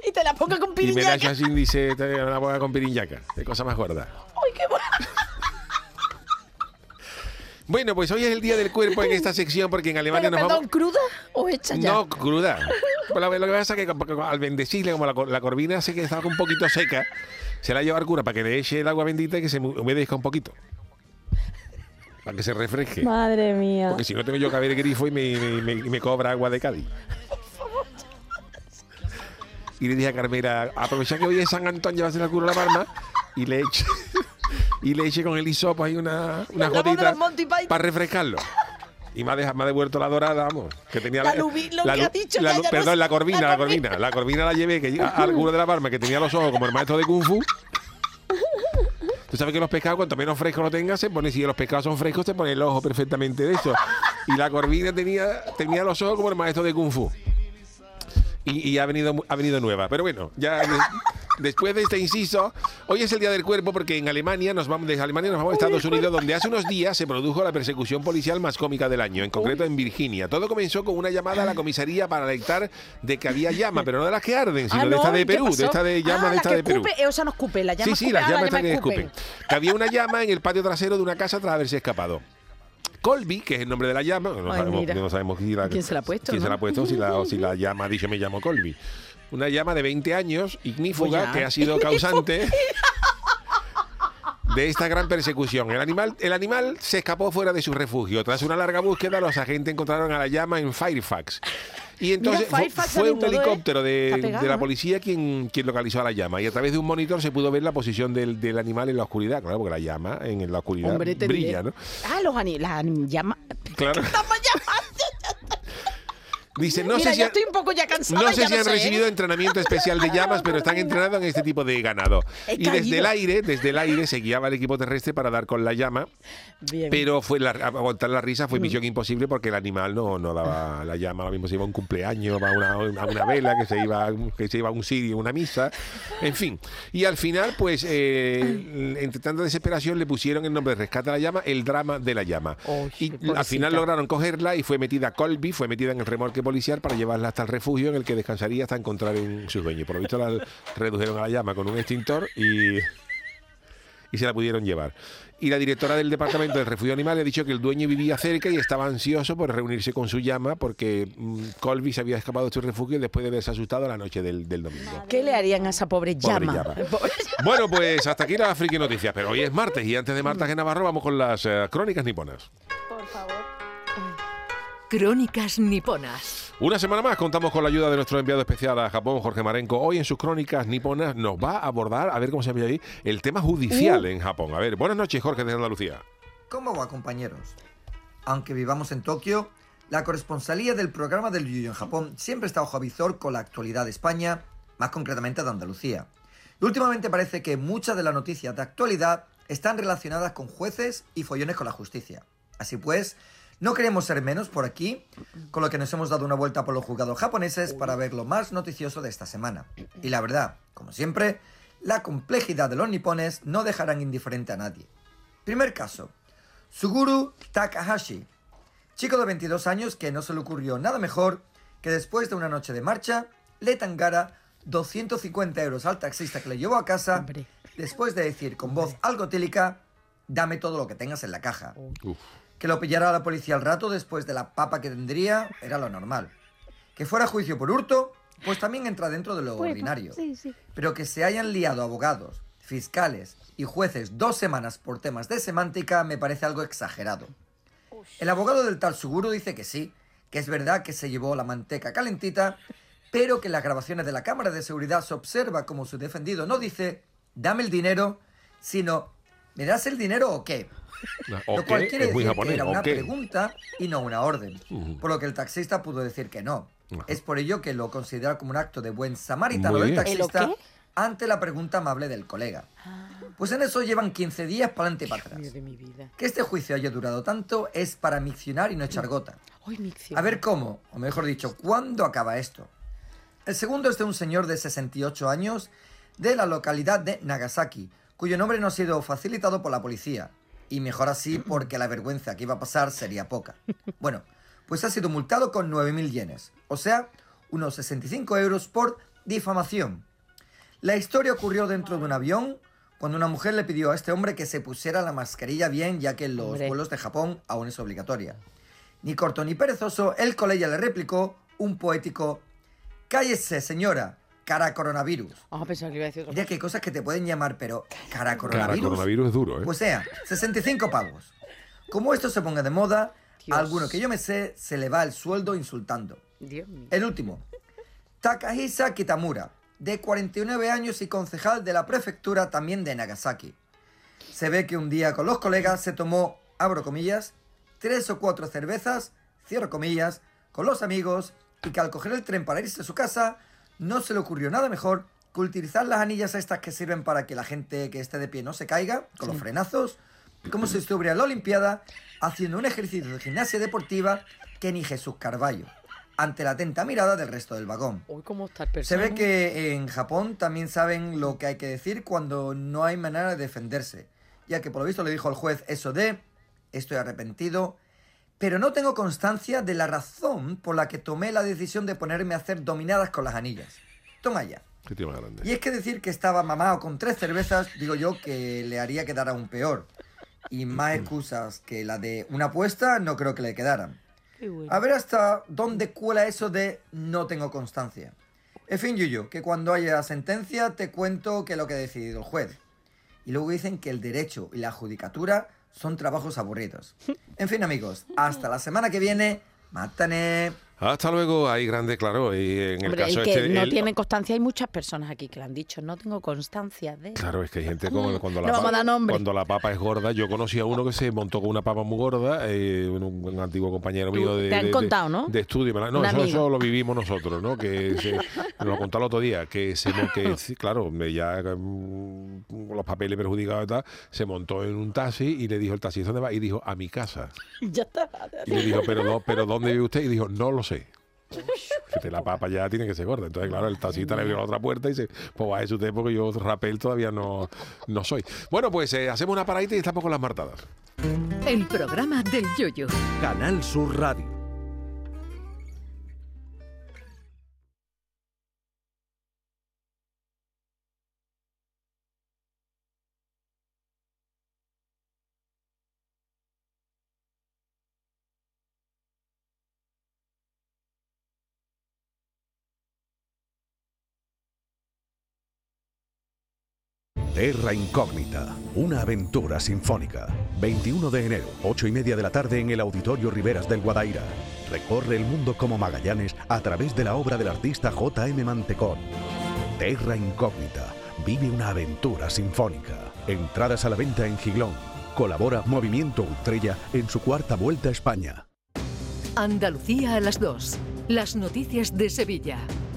Y te la ponga con Y me da piriñaca. así, dice, te la ponga con piriñaca. Qué cosa más gorda. Ay, qué bueno. Bueno, pues hoy es el día del cuerpo en esta sección porque en Alemania Pero, nos perdón, vamos... ¿cruda o hecha ya? No, cruda. Lo, lo que pasa es que al bendecirle, como la, cor- la corvina sé que estaba un poquito seca, se la lleva al cura para que le eche el agua bendita y que se humedezca un poquito. Para que se refresque. Madre mía. Porque si no tengo yo que abrir el grifo y me, me- me- cobra agua de Cádiz. Y le dije a Carmela, aprovecha que hoy es San Antón, llévase al cura la palma y le eche, y le eche con el hisopo ahí una, una La gotita para refrescarlo. Y me ha, deja- me ha devuelto la dorada, vamos. Que tenía La lubi- lo la que ha dicho la no Perdón, es- la corvina, la la corvina. La corvina la llevé que, a- al cura de la palma, que tenía los ojos como el maestro de Kung Fu. Tú sabes que los pescados, cuanto menos fresco lo tengas, se pone, si los pescados son frescos, se pone el ojo perfectamente de eso. Y la corvina tenía, tenía los ojos como el maestro de Kung Fu. Y, y ha, venido, ha venido nueva. Pero bueno, ya después de este inciso, hoy es el Día del Cuerpo porque en Alemania nos vamos, desde Alemania nos vamos a Estados Unidos, donde hace unos días se produjo la persecución policial más cómica del año, en concreto en Virginia. Todo comenzó con una llamada a la comisaría para alertar de que había llama, pero no de las que arden, sino Ah, de esta de ¿y qué Perú, de esta de llama ah, de esta la de Perú. escupe, eh, o sea, no escupe, la llama Sí, sí, las ah, la llamas llama escupe. escupen. Que había una llama en el patio trasero de una casa tras haberse escapado. Colby, que es el nombre de la llama, no, Ay, sabemos, no sabemos si la- ¿Quién se la ha puesto, quién se la ha puesto, si la, o si la llama dicho me llamo Colby. Una llama de 20 años, ignífuga, que ha sido causante de esta gran persecución. El animal, el animal se escapó fuera de su refugio. Tras una larga búsqueda, los agentes encontraron a la llama en Fairfax. Y entonces fue- un ¿eh? helicóptero de, Está pegado, de la ¿eh? policía quien, quien localizó a la llama. Y a través de un monitor se pudo ver la posición del, del animal en la oscuridad. Claro, porque la llama en la oscuridad Hombre, brilla, diré. ¿no? Ah, los las. Claro. Dice, no Mira, sé si, ya ha- estoy un poco ya cansada. no ya sé si han sé, recibido entrenamiento especial de llamas, pero están entrenados en este tipo de ganado. He Y desde el aire, desde el aire se guiaba el equipo terrestre para dar con la llama, Bien. pero fue la, aguantar la risa Mm. fue misión imposible porque el animal no, no daba la llama. Ahora mismo se iba a un cumpleaños, a una, a una vela, que se iba que se iba a un sirio, una misa, en fin. Y al final, pues, eh, entre tanta desesperación, le pusieron el nombre de Rescate a la llama, el drama de la llama. Y al final lograron cogerla y fue metida Colby, fue metida en el remolque policial para llevarla hasta el refugio en el que descansaría hasta encontrar en su dueño. Por lo visto la redujeron a la llama con un extintor y, y se la pudieron llevar. Y la directora del departamento del refugio animal ha dicho que el dueño vivía cerca y estaba ansioso por reunirse con su llama porque mm, Colby se había escapado de su refugio después de haberse asustado la noche del, del domingo. ¿Qué le harían a esa pobre Pobre llama? llama. Pobre- Bueno, pues hasta aquí las friki noticias, pero hoy es martes y antes de Marta G. Navarro vamos con las eh, crónicas niponas. Por favor. Crónicas niponas. Una semana más contamos con la ayuda de nuestro enviado especial a Japón, Jorge Marenco. Hoy en sus crónicas niponas nos va a abordar, a ver cómo se llama ahí, el tema judicial en Japón. A ver, buenas noches, Jorge de Andalucía. ¿Cómo va, compañeros? Aunque vivamos en Tokio, la corresponsalía del programa del Yuyo en Japón siempre está ojo a visor con la actualidad de España, más concretamente de Andalucía. Y últimamente parece que muchas de las noticias de actualidad están relacionadas con jueces y follones con la justicia. Así pues, no queremos ser menos por aquí, con lo que nos hemos dado una vuelta por los juzgados japoneses para ver lo más noticioso de esta semana. Y la verdad, como siempre, la complejidad de los nipones no dejarán indiferente a nadie. Primer caso, Suguru Takahashi, chico de 22 años que no se le ocurrió nada mejor que después de una noche de marcha, le tangara 250 euros al taxista que le llevó a casa, después de decir con voz algo tílica, dame todo lo que tengas en la caja. Uf. Que lo pillara la policía al rato después de la papa que tendría era lo normal. Que fuera juicio por hurto, pues también entra dentro de lo ordinario. Pero que se hayan liado abogados, fiscales y jueces dos semanas por temas de semántica me parece algo exagerado. El abogado del tal Suguru dice que sí, que es verdad que se llevó la manteca calentita, pero que en las grabaciones de la cámara de seguridad se observa como su defendido no dice, dame el dinero, sino, ¿me das el dinero o qué? ¿O Lo cual quiere decir que era ¿o una pregunta y no una orden. Por lo que el taxista pudo decir que no. Es por ello que lo considera como un acto de buen samaritano del bien. ¿El o taxista ante la pregunta amable del colega. Pues en eso llevan 15 días para adelante y para atrás. Dios de mi vida. Que este juicio haya durado tanto es para miccionar y no echar gota. Ay. A ver cómo, o mejor dicho, cuándo acaba esto. El segundo es de un señor de 68 años de la localidad de Nagasaki, cuyo nombre no ha sido facilitado por la policía. Y mejor así porque la vergüenza que iba a pasar sería poca. Bueno, pues ha sido multado con 9.000 yenes, o sea, unos 65 euros por difamación. La historia ocurrió dentro de un avión cuando una mujer le pidió a este hombre que se pusiera la mascarilla bien, ya que en los Hombre. vuelos de Japón aún es obligatoria. Ni corto ni perezoso, el colega le replicó un poético Cállese, señora, cara coronavirus. Ah, pensaba que iba a decir otra Ya que hay cosas que te pueden llamar, pero cara Cara, coronavirus. coronavirus es duro, ¿eh? Pues sea, 65 pavos. Como esto se ponga de moda, Dios. a alguno que yo me sé se le va el sueldo insultando. Dios mío. El último. Takahisa Kitamura, de 49 años y concejal de la prefectura también de Nagasaki. Se ve que un día con los colegas se tomó, abro comillas, tres o cuatro cervezas, cierro comillas, con los amigos y que al coger el tren para irse a su casa no se le ocurrió nada mejor que utilizar las anillas estas que sirven para que la gente que esté de pie no se caiga, con los frenazos, como si estuviera en la Olimpiada haciendo un ejercicio de gimnasia deportiva que ni Jesús Carballo, ante la atenta mirada del resto del vagón. Uy, ¿cómo está el Se ve que en Japón también saben lo que hay que decir cuando no hay manera de defenderse, ya que por lo visto le dijo al juez eso de estoy arrepentido, pero no tengo constancia de la razón por la que tomé la decisión de ponerme a hacer dominadas con las anillas. Toma ya. Qué tío más grande. Y es que decir que estaba mamado con tres cervezas, digo yo que le haría quedar aún peor. Y más excusas que la de una apuesta no creo que le quedaran. A ver hasta dónde cuela eso de no tengo constancia. En fin, Yuyo, que cuando haya sentencia te cuento que lo que ha decidido el juez. Y luego dicen que el derecho y la judicatura son trabajos aburridos. En fin, amigos, hasta la semana que viene. Mátane. Hasta luego, ahí grande, claro. Y en el Hombre, caso el que este. no el- tiene constancia, hay muchas personas aquí que le han dicho, no tengo constancia de... Claro, es que hay gente como cuando la, No vamos a papa, cuando la papa es gorda. Yo conocí a uno que se montó con una papa muy gorda, eh, un, un antiguo compañero mío de, te han de- de- contado, ¿no? de estudio. la- No, eso, eso lo vivimos nosotros, ¿no? Que se, lo contó el otro día, que se que claro, ya mm, con los papeles perjudicados y tal, se montó en un taxi y le dijo el taxista ¿dónde va? Y dijo, a mi casa. ya está. Y le dijo, pero no, pero ¿dónde vive usted? Y dijo, no lo sé. Fíjate, la papa ya tiene que ser gorda. Entonces, claro, el taxista le abrió la otra puerta y dice, pues va a usted porque yo rapel todavía no, no soy. Bueno, pues eh, hacemos una paradita y estamos con las martadas. El programa del yoyo. Canal Sur Radio. Terra Incógnita, una aventura sinfónica. 21 de enero, 8 y media de la tarde en el Auditorio Riveras del Guadaira. Recorre el mundo como Magallanes a través de la obra del artista J.M. Mantecón. Terra Incógnita, vive una aventura sinfónica. Entradas a la venta en Giglón. Colabora Movimiento Utrella en su cuarta vuelta a España. Andalucía a las 2. Las noticias de Sevilla.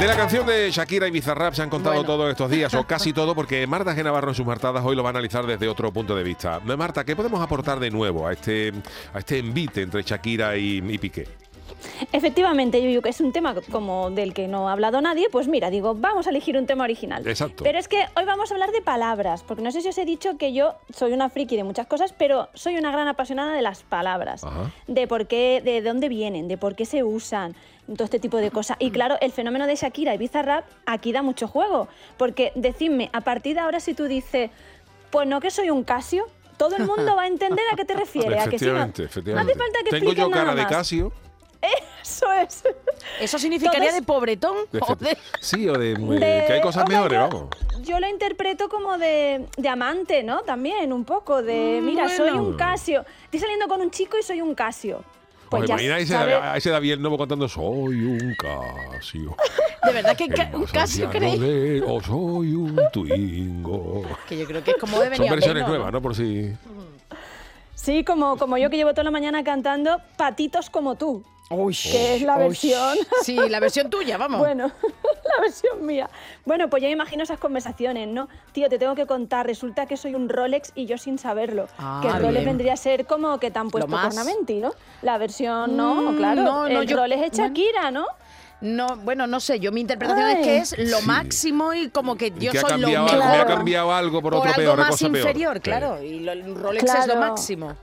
De la canción de Shakira y Bizarrap se han contado todos estos días, o casi todo, porque Marta G. Navarro en sus martadas hoy lo va a analizar desde otro punto de vista. Marta, ¿qué podemos aportar de nuevo a este, a este envite entre Shakira y, y Piqué? Efectivamente, Yuyu, que es un tema como del que no ha hablado nadie, pues mira, digo, vamos a elegir un tema original. Exacto. Pero es que hoy vamos a hablar de palabras, porque no sé si os he dicho que yo soy una friki de muchas cosas, pero soy una gran apasionada de las palabras, Ajá. de por qué, de dónde vienen, de por qué se usan, todo este tipo de cosas. Y claro, el fenómeno de Shakira y Bizarrap aquí da mucho juego, porque decidme, a partir de ahora si tú dices, pues no que soy un Casio, todo el mundo va a entender a qué te refieres, a que sí, no, Efectivamente, no hace falta que Tengo yo cara nada de más. Casio. Eso es. ¿Eso significaría Entonces- de pobretón? de o de- Sí, o de, De- que hay cosas mejores, yo- vamos. Yo lo interpreto como de, de amante, ¿no? También, un poco de, Mm, mira, soy bueno. un Casio. Estoy saliendo con un chico y soy un Casio. Pues Os ya imagina ese, sabes- a ese David el Novo cantando Soy un Casio. De verdad que ca- un Casio de- O soy un Twingo. Que yo creo que es como de Son versiones nuevas, ¿no? Por si... Sí, como, como yo que llevo toda la mañana cantando Patitos como tú. Que es la Uy. versión. Sí, la versión tuya, vamos. Bueno, la versión mía. Bueno, pues yo me imagino esas conversaciones, ¿no? Tío, te tengo que contar, resulta que soy un Rolex y yo sin saberlo. Ah, que el Rolex bien. vendría a ser como que te han puesto cornamenti, ¿no? La versión, no, Mm, claro. no, no, el yo- Rolex es. Shakira, ¿no? No, bueno, no sé, yo mi interpretación es que es lo Sí. máximo y como que yo que soy lo mejor. algo, que ha cambiado algo por, otro algo peor, más cosa peor. inferior, Sí. claro. Y lo, el Rolex es lo Claro. máximo.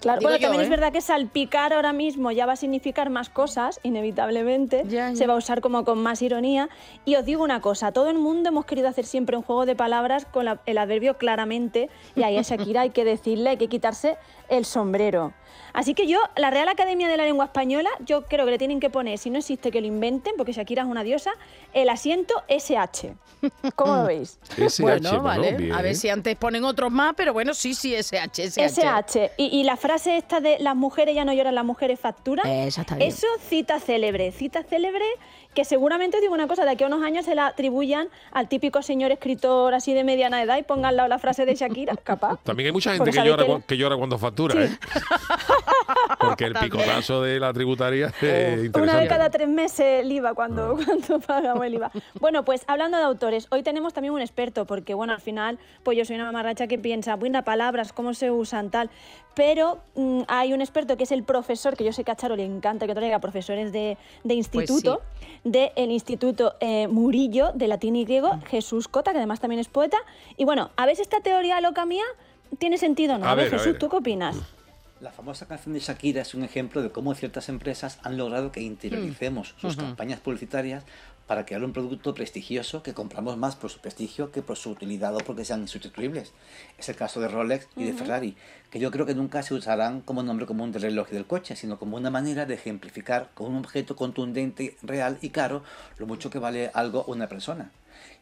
Claro, Digo bueno, yo, también ¿eh? es verdad que salpicar ahora mismo ya va a significar más cosas, inevitablemente. Ya, ya. Se va a usar como con más ironía. Y os digo una cosa, todo el mundo hemos querido hacer siempre un juego de palabras con la- el adverbio claramente. Y ahí a Shakira hay que decirle, hay que quitarse el sombrero. Así que yo, la Real Academia de la Lengua Española, yo creo que le tienen que poner, si no existe que lo inventen, porque Shakira es una diosa, el asiento SH. ¿Cómo lo veis? SH, bueno, vale. bien. A ver si antes ponen otros más, pero bueno, sí, sí, SH, SH. SH. Y, y la frase esta de las mujeres ya no lloran, las mujeres facturan. Está bien. Eso cita célebre, cita célebre que seguramente os digo una cosa, de aquí a unos años se la atribuyan al típico señor escritor así de mediana edad y pongan al lado la frase de Shakira, capaz. También hay mucha gente que llora, que- llora cuando factura, ¿eh? Porque el También. picotazo de la tributaria es Una vez cada tres meses el IVA cuando, cuando pagamos el IVA. Bueno, pues hablando de autores, hoy tenemos también un experto, porque bueno, al final, pues yo soy una mamarracha que piensa, bueno, palabras, cómo se usan, tal. Pero mm, hay un experto que es el profesor, que yo sé que a Charo le encanta que traiga profesores de, de instituto, del Instituto eh, Murillo de Latín y Griego, Jesús Cota, que además también es poeta. Y bueno, a ver si esta teoría loca mía tiene sentido o no. A A ver, a Jesús, ver. ¿tú qué opinas? La famosa canción de Shakira es un ejemplo de cómo ciertas empresas han logrado que interioricemos sus Ujú. campañas publicitarias para crear un producto prestigioso que compramos más por su prestigio que por su utilidad o porque sean insustituibles. Es el caso de Rolex y de. Ferrari, que yo creo que nunca se usarán como nombre común del reloj y del coche, sino como una manera de ejemplificar con un objeto contundente, real y caro lo mucho que vale algo una persona.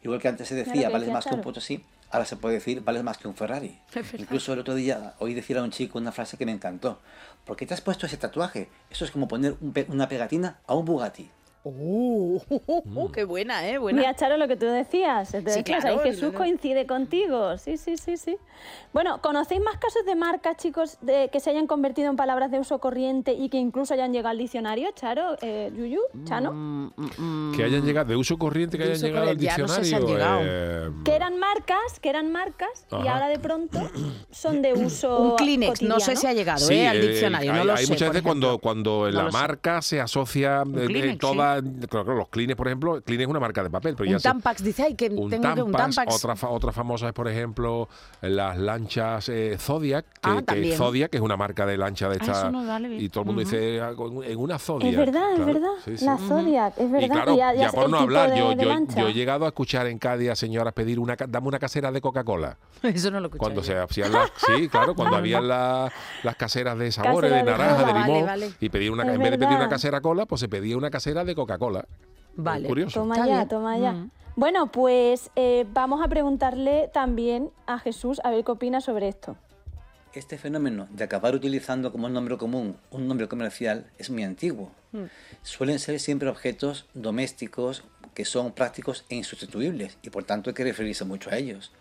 Igual que antes se decía, decía más que un potosí, ahora se puede decir, vales más que un Ferrari. Incluso el otro día oí decir a un chico una frase que me encantó. ¿Por qué te has puesto ese tatuaje? Eso es como poner un pe- una pegatina a un Bugatti. Uh, Mm. qué buena, ¿eh? Buena. Mira, Charo, lo que tú decías. te Sí, decías, claro, ahí Jesús no, no. coincide contigo. Sí, sí, sí, sí. Bueno, ¿conocéis más casos de marcas, chicos, de, que se hayan convertido en palabras de uso corriente y que incluso hayan llegado al diccionario? Charo, eh, Yuyu, Chano. Que hayan llegado de uso corriente, que De hayan llegado al ya no sé si han diccionario. llegado. eh, Que eran marcas, que eran marcas y Ajá. ahora de pronto son de uso Un Kleenex, no sé cotidiano. si ha llegado Sí, ¿eh? al eh, diccionario, hay, no lo hay sé. muchas veces cuando, cuando No la lo sé. marca se asocia Kleenex, toda ya, claro, los Kleenex, por ejemplo, Kleenex es una marca de papel, pero ya Un se- Tampax, dice, ay, que un tengo que un Tampax, Tampax. Otra, fa- otra famosa es, por ejemplo, las lanchas eh, Zodiac, que, Ah, que. Zodiac que es una marca de lancha de Ah, esta. eso no vale bien. y todo el mundo dice ah, en una Zodiac. Es verdad, es verdad. Sí, sí. La Zodiac, es verdad. Y claro, ya, ya, ya por no hablar, de- yo, de yo, yo he llegado a escuchar en Cádiz a señoras pedir una, dame una casera de Coca-Cola. Eso no lo escuché. Cuando yo. se hacían las, sí, claro, cuando habían la- las caseras de sabores, Casera de naranja, de cola. limón, Vale, vale. y pedir una, Es en vez de pedir una casera cola, pues se pedía una casera de Coca-Cola. Vale. Curioso. Toma Está ya, bien. toma ya. Mm. Bueno, pues eh, vamos a preguntarle también a Jesús a ver qué opina sobre esto. Este fenómeno de acabar utilizando como nombre común un nombre comercial es muy antiguo. Suelen ser siempre objetos domésticos que son prácticos e insustituibles y por tanto hay que referirse mucho a ellos.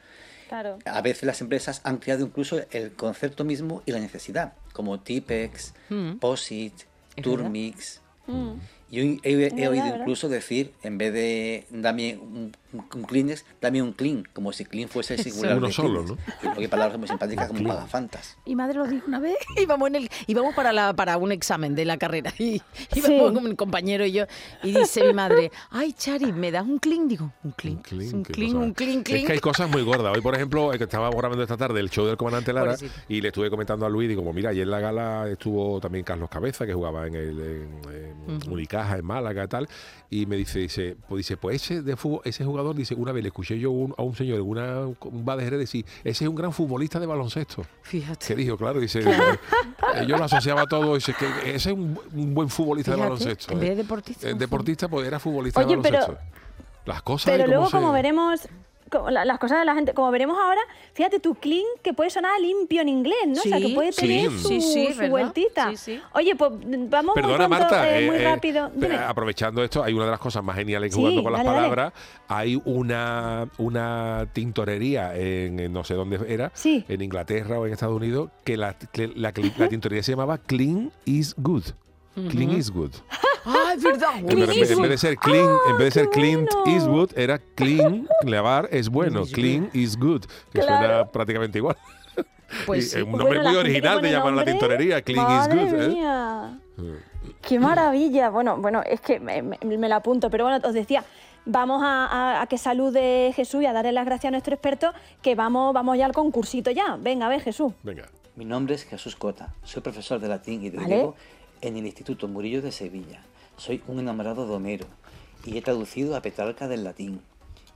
Claro. A veces las empresas han creado incluso el concepto mismo y la necesidad, como Tipex, Mm. Posit, Turmix. Mm. Yo he, he- he verdad, oído incluso decir, en vez de dame un, un, un Kleenex, dame un clean, como si clean fuese el singular. Uno solo, Kleenex. Y luego hay palabras muy simpáticas como pagafantas. Mi madre lo dijo una vez. Íbamos, en el, íbamos para, la, para un examen de la carrera. Y íbamos con mi compañero y yo. Y dice mi madre, ay, Chari, ¿me das un clean? Digo, un clean. Un clean, un clean, Es clean. que hay cosas muy gordas. Hoy, por ejemplo, que estaba grabando esta tarde el show del comandante Lara Pobrecito. y le estuve comentando a Luis, digo, mira, ayer en la gala estuvo también Carlos Cabeza, que jugaba en el en, en Unicaja, en Málaga y tal, y me dice, dice, pues dice, pues ese de fútbol, ese jugador, dice, una vez le escuché yo un- a un señor una un bar de Jerez decir, ese es un gran futbolista de baloncesto. Fíjate. Que dijo, claro, dice, eh, yo lo asociaba todo, dice que ese es un, un buen futbolista de baloncesto. en vez de eh. deportista, Eh, deportista, pues era futbolista Oye, de pero- baloncesto. Las cosas Pero luego, como se- veremos, como las cosas de la gente, como veremos ahora, fíjate, tu clean que puede sonar limpio en inglés, ¿no? o sea, que puede tener Sí. su, vueltita. Oye, pues vamos Perdona, muy, pronto, Marta, eh, eh, muy eh, rápido. Aprovechando esto, hay una de las cosas más geniales que jugando con las dale. palabras. Hay una, una tintorería en, en no sé dónde era, Sí. en Inglaterra o en Estados Unidos, que la, que la, la tintorería se llamaba Clean is Good. Clean is Good. Ah, es verdad. En vez, en de ser clean, en vez de ser Clint Ah, bueno. Eastwood, era clean, lavar es bueno, clean is good, que suena Claro. prácticamente igual. Pues Y sí. un Pues nombre bueno, muy la original de llamar la nombre, tintorería, clean Madre is good. ¿eh? mía. Qué maravilla. Bueno, bueno, es que me, me- me la apunto, pero bueno, os decía, vamos a, a- a que salude Jesús y a darle las gracias a nuestro experto, que vamos, vamos ya al concursito ya. Venga, a ver, Jesús. Venga. Mi nombre es Jesús Cota, soy profesor de latín y de Vale. griego en el Instituto Murillo de Sevilla. Soy un enamorado de Homero y he traducido a Petrarca del latín.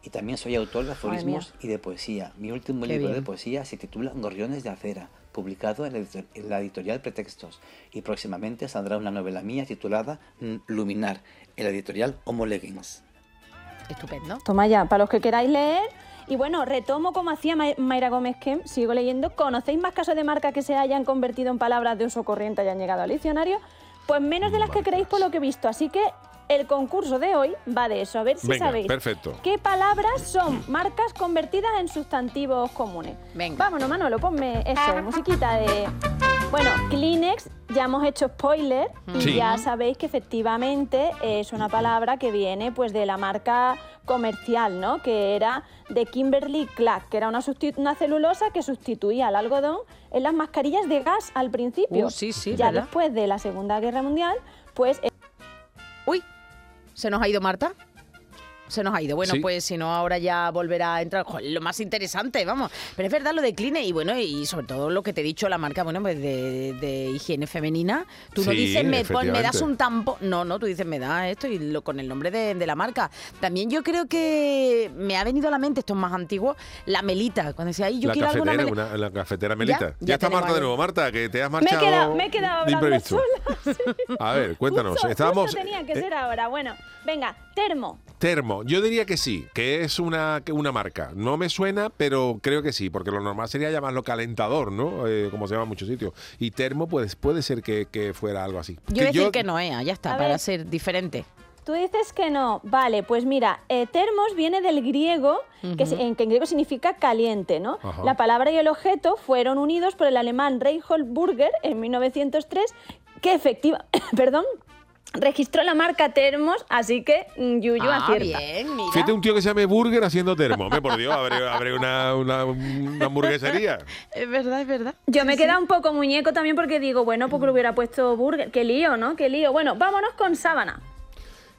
Y también soy autor de aforismos y de poesía. Mi último Qué libro de poesía se titula Gorriones de acera, publicado en la, edito- en la editorial Pretextos. Y próximamente saldrá una novela mía titulada mm, Luminar, en la editorial Homo Leggings. Estupendo. Toma ya, para los que queráis leer. Y bueno, retomo como hacía Ma- Mayra Gómez Kem, sigo leyendo. ¿Conocéis más casos de marcas que se hayan convertido en palabras de uso corriente y hayan llegado al diccionario? Pues menos de las que creéis por lo que he visto. Así que el concurso de hoy va de eso. A ver si Venga, sabéis perfecto. qué palabras son marcas convertidas en sustantivos comunes. Venga. Vámonos, Manolo, ponme eso, musiquita de... Bueno, Kleenex, ya hemos hecho spoiler y Sí. ya sabéis que efectivamente es una palabra que viene pues de la marca comercial, ¿no? Que era de Kimberly Clark, que era una, celulosa que sustituía al algodón en las mascarillas de gas al principio. Uh, sí, sí, ya ¿verdad? después de la Segunda Guerra Mundial, pues Uy, ¿se nos ha ido Marta? Se nos ha ido. Bueno, Sí. pues si no, ahora ya volverá a entrar. Joder, lo más interesante, vamos. Pero es verdad lo de Kline y bueno, y sobre todo lo que te he dicho, la marca, bueno, pues de, de higiene femenina. Tú no dices, me, pon- me das un tampón. No, no, tú dices, me das esto y lo, con el nombre de, de la marca. También yo creo que me ha venido a la mente, esto es más antiguo, la melita. Cuando decía, ay, yo la quiero alguna cafetera, melita. una- la cafetera Melita. Ya, ya está tenemos Marta de ahí. nuevo. Marta, que te has me he marchado quedado, me he quedado de hablando imprevisto. sola. sí. A ver, cuéntanos. Justo, Estábamos justo tenía que eh, ser ahora. Bueno, venga, termo. Termo, yo diría que sí, que es una, que una marca. No me suena, pero creo que sí, porque lo normal sería llamarlo calentador, ¿no? Eh, como se llama en muchos sitios. Y termo, pues puede ser que, que fuera algo así. Yo voy a decir que no, Ea, ya está, A para ver. ser diferente. Tú dices que no. Vale, pues mira, eh, termos viene del griego, que, en, que en griego significa caliente, ¿no? Ajá. La palabra y el objeto fueron unidos por el alemán Reinhold Burger en 1903, que efectiva, perdón, registró la marca Termos, así que mm, Yuyu ah, acierta. bien, mira. Fíjate un tío que se llame Burger haciendo termo. Hombre, por Dios, abre, abre una, una, una hamburguesería. Es verdad, es verdad. Yo me Sí, he quedado sí. un poco muñeco también porque digo, bueno, porque lo hubiera puesto Burger. Qué lío, ¿no? Qué lío. Bueno, vámonos con sábana.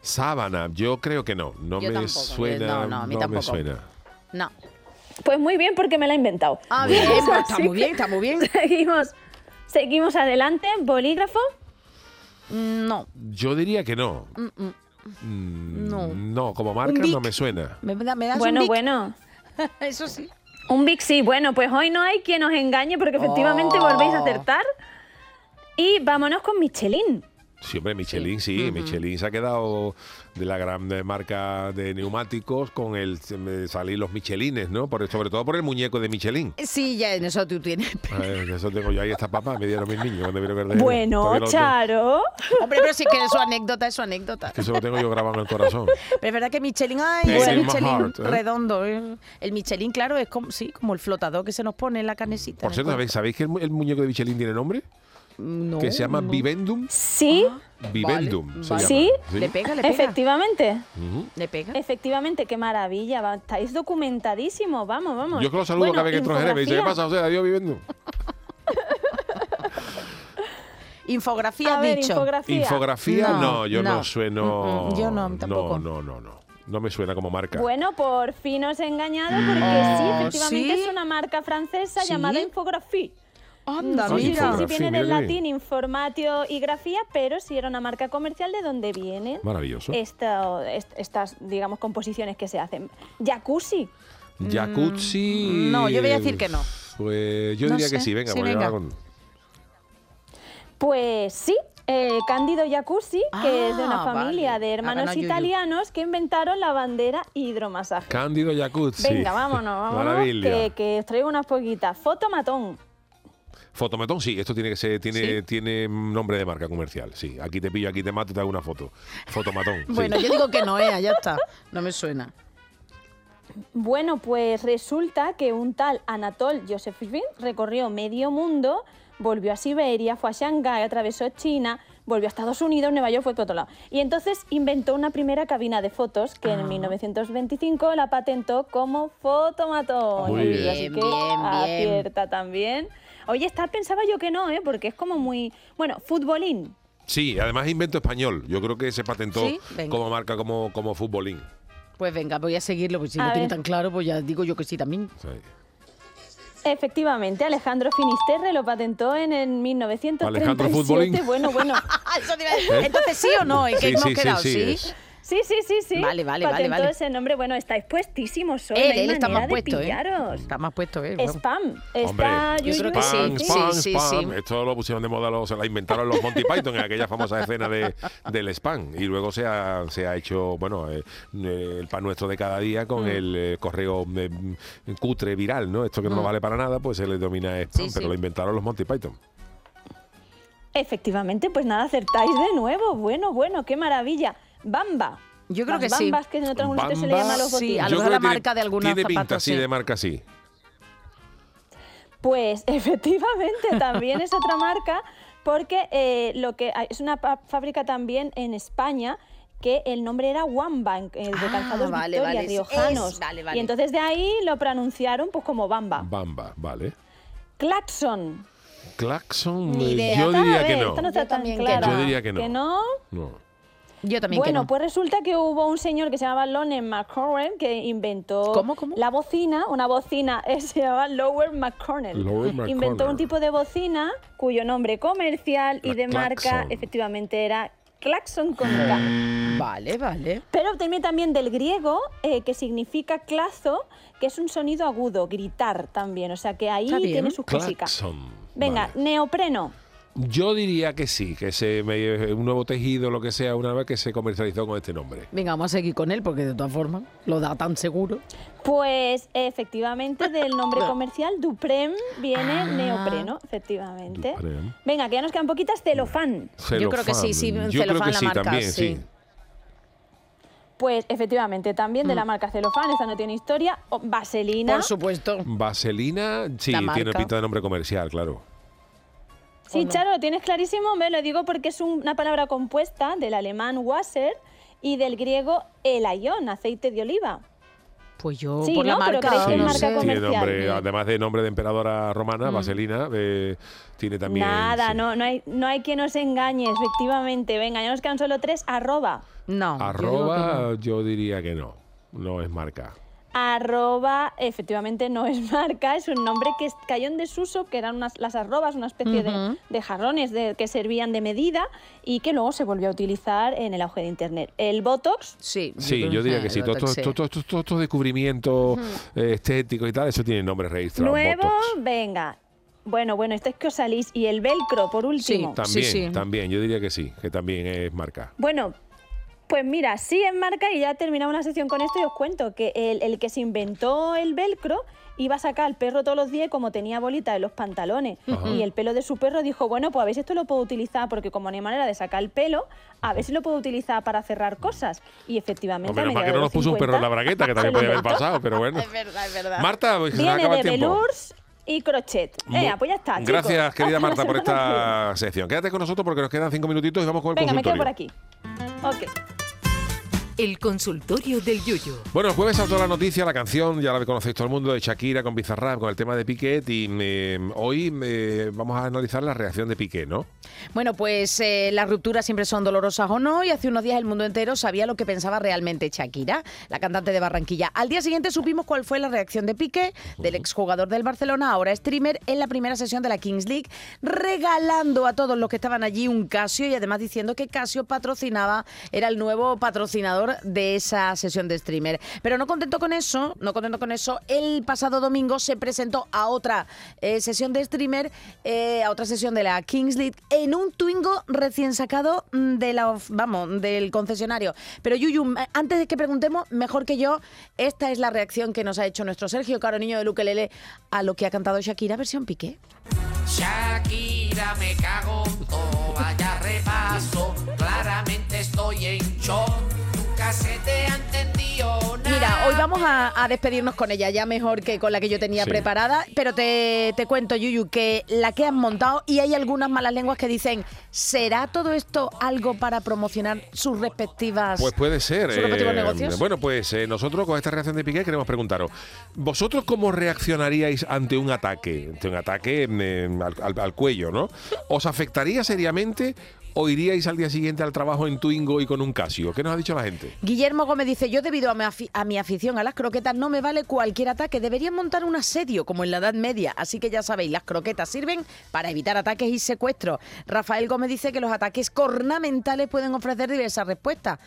Sábana, yo creo que no. No Yo me tampoco, suena. no, no, a mí me tampoco. suena. No. Pues muy bien, porque me la he inventado. Ah, bien, pues está muy bien, está muy bien. Seguimos, seguimos adelante. Bolígrafo. No. Yo diría que no. Mm, mm. Mm, No. No, como marca Bic. no me suena. ¿Me, da- me das un Bueno, Bic? bueno. Eso sí. Un Big sí. Bueno, pues hoy no hay quien os engañe porque efectivamente Oh. volvéis a acertar. Y vámonos con Michelin. Sí, hombre, Michelin, sí. Michelin se ha quedado de la gran marca de neumáticos con el salir los Michelines, ¿no? Por, sobre todo por el muñeco de Michelin. Sí, ya en eso tú tienes. Ver, eso tengo yo ahí, está papá, me dieron mis niños cuando vieron Bueno, Charo. Hombre, pero sí que es su anécdota, es su anécdota. Que eso lo tengo yo grabado en el corazón. Pero es verdad que Michelin, ay, in my Michelin heart, ¿eh? redondo. eh. El Michelin, claro, es como, sí, como el flotador que se nos pone en la carnecita. Por el cierto, ¿sabéis, ¿sabéis que el, mu- el muñeco de Michelin tiene nombre? No, que se llama no. Vivendum. Sí, Vivendum se vale. llama. sí. Le pega, le pega. Efectivamente. ¿Le pega? Efectivamente, qué maravilla. va- Estáis documentadísimos. Vamos, vamos. Yo que lo saludo Bueno, cada vez que entro en Jerez, me dice, ¿qué infografía. pasa? O sea, adiós Vivendum. Infografía A has ver, dicho. infografía. Infografía, no, No, yo no, no. sueno. Mm, mm, yo no, tampoco. No, no, no, no. No me suena como marca. Bueno, por fin os he engañado porque Oh, sí, efectivamente ¿sí? es una marca francesa ¿Sí? llamada Infografía. Anda, Ah, Sí, sí, sí, viene mira del latín informatio y grafía, pero sí era una marca comercial de donde vienen Maravilloso. esta- est- estas, digamos, composiciones que se hacen. Jacuzzi. Jacuzzi. Mm, no, yo voy a decir que no. Pues yo No diría que sí, venga, Sí, voy a venga. con. Pues sí, eh, Cándido Jacuzzi, que es de una Ah, familia vale. de hermanos italianos que inventaron la bandera hidromasaje. Cándido Jacuzzi. Venga, vámonos, vámonos, que, que os traigo unas poquitas. Fotomatón. Fotomatón, sí, esto tiene que ser, tiene, Sí. tiene nombre de marca comercial, sí. Aquí te pillo, aquí te mato, te hago una foto. Fotomatón. sí. Bueno, yo digo que no, eh, ya está. No me suena. Bueno, pues resulta que un tal Anatol Josephine recorrió medio mundo, volvió a Siberia, fue a Shanghái, atravesó China, volvió a Estados Unidos, Nueva York, fue por otro lado. Y entonces inventó una primera cabina de fotos que Ah. en 1925 la patentó como fotomatón. Muy bien. Así que bien. acierta también. Oye, esta pensaba yo que no, ¿eh? porque es como muy... Bueno, futbolín. Sí, además invento español. Yo creo que se patentó Sí, como marca, como, como futbolín. Pues venga, voy a seguirlo, pues si A lo tiene tan claro, pues ya digo yo que sí también. Sí. Efectivamente, Alejandro Finisterre lo patentó en el 1937. Alejandro Futbolín. Bueno, bueno. Eso te iba a decir. Entonces, ¿sí o no? ¿En qué Sí, hemos sí, sí, quedado? sí, Sí. Sí, sí, sí. Vale, vale, vale, Patentó vale. ese nombre. Bueno, estáis puestísimos hoy. Él, no él está más puesto, ¿eh? Está más puesto, ¿eh? Spam. Hombre, Está yo creo que spam, sí. spam, Sí, spam. sí. Esto lo pusieron de moda, lo, se la inventaron los Monty Python en aquella famosa escena de, del spam. Y luego se ha, se ha hecho, bueno, eh, eh, el pan nuestro de cada día con Mm. el eh, correo eh, cutre viral, ¿no? Esto que no Mm. vale para nada, pues se le domina spam, Sí, pero sí. lo inventaron los Monty Python. Efectivamente, pues nada, acertáis de nuevo. Bueno, bueno, qué maravilla. Bamba. Yo creo Las que sí. bambas que en otros sitios se le Bamba, llama a los sí, botines. a lo mejor la que tiene- marca de algunos Tiene pinta, zapatos, sí, sí. de marca sí. Pues efectivamente también es otra marca porque eh, lo que hay- es una fábrica también en España que el nombre era Wamba, en- el de Ah, calzados vale, Victoria, vale, sí, riojanos. es- vale, vale. Y entonces de ahí lo pronunciaron pues como Bamba. Bamba, vale. Claxon. Claxon, eh, yo diría que no. esta no está Yo diría que no. ¿Que no? Yo también que Bueno, no. pues resulta que hubo un señor que se llamaba Lonen McCorrell que inventó ¿Cómo, cómo? la bocina, una bocina eh, se llama Lower McCornell. Lower McCornell. Inventó un tipo de bocina cuyo nombre comercial y La de marca Claxon. efectivamente era Claxon con K. Vale, vale. Pero también, también del griego eh, que significa clazo, que es un sonido agudo, gritar también. O sea que ahí tiene sus cositas. Claxon. Venga, vale. neopreno. Yo diría que sí, que se me- un nuevo tejido, lo que sea, una vez que se comercializó con este nombre. Venga, vamos a seguir con él porque de todas formas lo da tan seguro. Pues efectivamente del nombre comercial Duprem viene Ah. neopreno, efectivamente. Duprem. Venga, que ya nos quedan poquitas, celofán. Yo creo que sí, sí, Celofán. Yo creo celofán que la sí, marca, también, sí. sí. Pues efectivamente también Mm. de la marca celofán, esta no tiene historia. Vaselina. Por supuesto. Vaselina, sí, tiene pinta de nombre comercial, claro. Sí. Charo, lo tienes clarísimo, me lo digo porque es un- una palabra compuesta del alemán Wasser y del griego elaion, aceite de oliva. Pues yo Sí, por la marca, crees que es no marca sé. Tiene comercial. nombre, además de nombre de emperadora romana, Mm. Vaselina, eh, tiene también... Nada, sí. no, no, hay, no hay quien nos engañe, efectivamente. Venga, ya nos quedan solo tres. Arroba. No. Arroba, yo diría que no, no es marca. Arroba, efectivamente no es marca, es un nombre que cayó en desuso, que eran unas, las arrobas, una especie de- jarrones de- que servían de medida y que luego se volvió a utilizar en el auge de Internet. El Botox, Sí, Sí, yo diría que sí. Todos estos todo, todo, todo, todo estos descubrimientos eh, estéticos y tal, eso tiene nombre registrado. nuevo, Botox. venga. Bueno, bueno, esto es que os salís. Y el velcro, por último. También, también, yo diría que sí, que también es marca. Bueno, pues mira, sí es marca y ya terminamos la sección con esto y os cuento que el, el que se inventó el velcro iba a sacar al perro todos los días y como tenía bolita en los pantalones Ajá. y el pelo de su perro dijo, bueno, pues a ver si esto lo puedo utilizar porque como no hay manera de sacar el pelo, a ver si lo puedo utilizar para cerrar cosas. Y efectivamente... No, menos mal que no nos puso un perro en la bragueta, que también se podía haber pasado, pero bueno. Es verdad, es verdad. Marta, pues se Viene acaba de el tiempo. velours y crochet. Venga, pues ya está, chicos. Gracias, querida Marta, por esta sección. Quédate con nosotros porque nos quedan cinco minutitos y vamos con el Venga, me quedo por aquí. Okay. El consultorio del Yuyu. Bueno, el jueves saltó la noticia, la canción, ya la conocéis todo el mundo, de Shakira con Bizarrap, con el tema de Piqué, y eh, hoy eh, vamos a analizar la reacción de Piqué, ¿no? Bueno, pues eh, las rupturas siempre son dolorosas o no, y hace unos días el mundo entero sabía lo que pensaba realmente Shakira, la cantante de Barranquilla. Al día siguiente supimos cuál fue la reacción de Piqué, del exjugador del Barcelona, ahora streamer, en la primera sesión de la Kings League, regalando a todos los que estaban allí un Casio y además diciendo que Casio patrocinaba, era el nuevo patrocinador de esa sesión de streamer. Pero no contento con eso, no contento con eso, el pasado domingo se presentó a otra eh, sesión de streamer, eh, a otra sesión de la Kings League, en un Twingo recién sacado mm, de la, vamos, del concesionario. Pero Yuyu, antes de que preguntemos, mejor que yo, esta es la reacción que nos ha hecho nuestro Sergio Caro Niño de Ukelele a lo que ha cantado Shakira versión Piqué. Shakira, me cago vaya repaso. Claramente estoy en shock. Mira, hoy vamos a, a despedirnos con ella, ya mejor que con la que yo tenía Sí. preparada, pero te, te cuento, Yuyu, que la que han montado, y hay algunas malas lenguas que dicen, ¿será todo esto algo para promocionar sus respectivas... Pues puede ser. sus respectivos eh, negocios? bueno, pues eh, nosotros con esta reacción de Piqué queremos preguntaros, ¿vosotros cómo reaccionaríais ante un ataque? Ante un ataque eh, al, al- al cuello, ¿no? ¿Os afectaría seriamente o iríais al día siguiente al trabajo en Twingo y con un Casio? ¿Qué nos ha dicho la gente? Guillermo Gómez dice, yo debido a mi, afición a las croquetas no me vale cualquier ataque, deberían montar un asedio como en la Edad Media, así que ya sabéis, las croquetas sirven para evitar ataques y secuestros. Rafael Gómez dice que los ataques cornamentales pueden ofrecer diversas respuestas.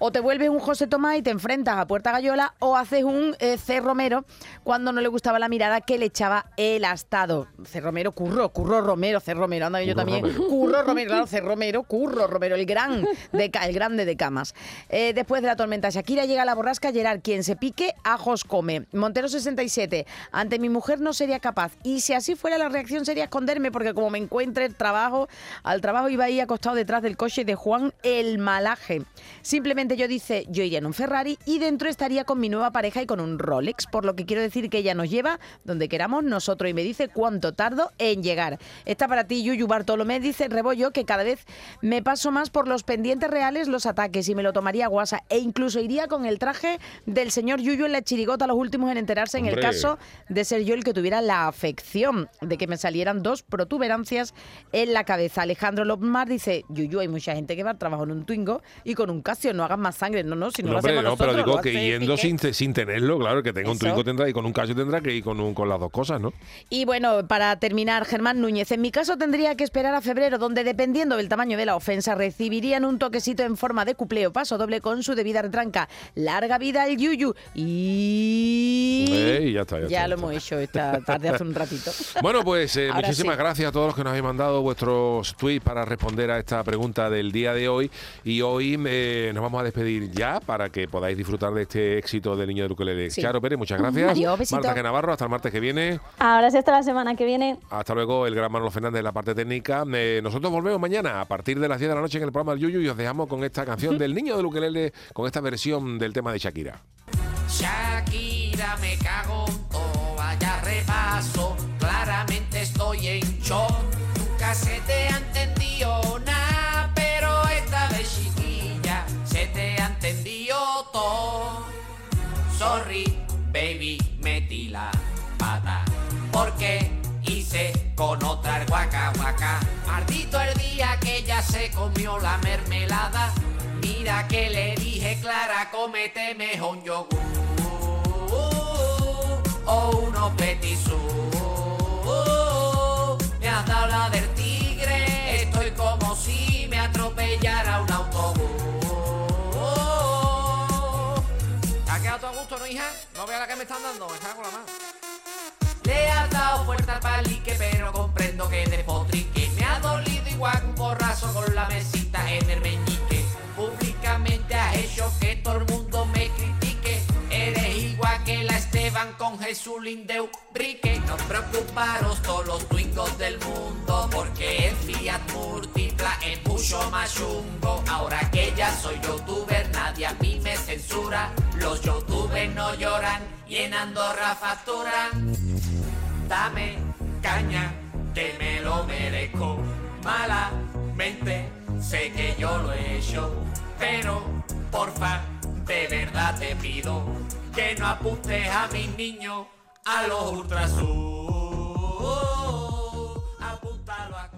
O te vuelves un José Tomás y te enfrentas a Puerta Gallola o haces un eh, C. Romero cuando no le gustaba la mirada que le echaba el astado. C. Romero, curro, curro Romero, C. Romero, anda yo también. Romero. Curro Romero, claro, C. Romero, Curro Romero, el gran de, el grande de camas. Eh, después de la tormenta Shakira llega la borrasca Gerard, quien se pique, ajos come. Montero 67, ante mi mujer no sería capaz. Y si así fuera la reacción sería esconderme, porque como me encuentre el trabajo, al trabajo iba ahí acostado detrás del coche de Juan el Malaje. Simplemente yo dice, yo iría en un Ferrari y dentro estaría con mi nueva pareja y con un Rolex, por lo que quiero decir que ella nos lleva donde queramos nosotros y me dice cuánto tardo en llegar. Está para ti, Yuyu Bartolomé, dice Rebollo, que cada vez me paso más por los pendientes reales los ataques y me lo tomaría guasa e incluso iría con el traje del señor Yuyu en la chirigota los últimos en enterarse en el Hombre. caso de ser yo el que tuviera la afección de que me salieran dos protuberancias en la cabeza. Alejandro Lopmar dice, Yuyu, hay mucha gente que va al trabajo en un Twingo y con un Casio, no más sangre, no, no, si no, No, lo hombre, hacemos no, pero digo que yendo sin, sin tenerlo, claro, que tenga un. Twingo tendrá y con un Casio tendrá que ir con, un, con las dos cosas, ¿no? Y bueno, para terminar, Germán Núñez, en mi caso tendría que esperar a febrero, donde dependiendo del tamaño de la ofensa, recibirían un toquecito en forma de cupleo paso doble con su debida retranca. Larga vida el Yuyu. Y... Ya está, ya está, ya lo hemos hecho esta tarde hace un ratito. Bueno, pues eh, muchísimas sí. gracias a todos los que nos habéis mandado vuestros tweets para responder a esta pregunta del día de hoy. Y hoy eh, nos vamos a despedir ya para que podáis disfrutar de este éxito del niño de Ukelele. Sí. Charo Pérez, muchas gracias. Adiós. Marta G. Navarro, hasta el martes que viene. Ahora sí hasta la semana que viene. Hasta luego, el gran Manolo Fernández de la parte técnica. Eh, nosotros volvemos mañana a partir de las 10 de la noche en el programa del Yuyu y os dejamos con esta canción del niño de Ukelele, con esta versión del tema de Shakira. Shakira, me cago en todo, vaya repaso. Claramente estoy en shock. Nunca se te ha entendido Sorry, baby, metí la pata. Porque hice con otra el guaca guaca. Maldito el día que ella se comió la mermelada. Mira que le dije, Clara, cómete mejor un yogur o unos petisú. Me has dado la del tigre, estoy como si me atropellara un autobús. No vea la que me están dando, me cago en la mano. Le has dado fuerza al palique, pero comprendo que de potrique me ha dolido igual un porrazo con la mesita en el meñique. Públicamente has hecho que todo el mundo Esteban con Jesús Lindeu Rique. No preocuparos todos los twingos del mundo, porque el Fiat Múltipla es mucho más chungo. Ahora que ya soy youtuber, nadie a mí me censura. Los youtubers no lloran y en Andorra facturan. Dame caña, que me lo merezco. Malamente, sé que yo lo he hecho, pero porfa, de verdad te pido que no apuntes a mis niños a los ultrasur. Apúntalo a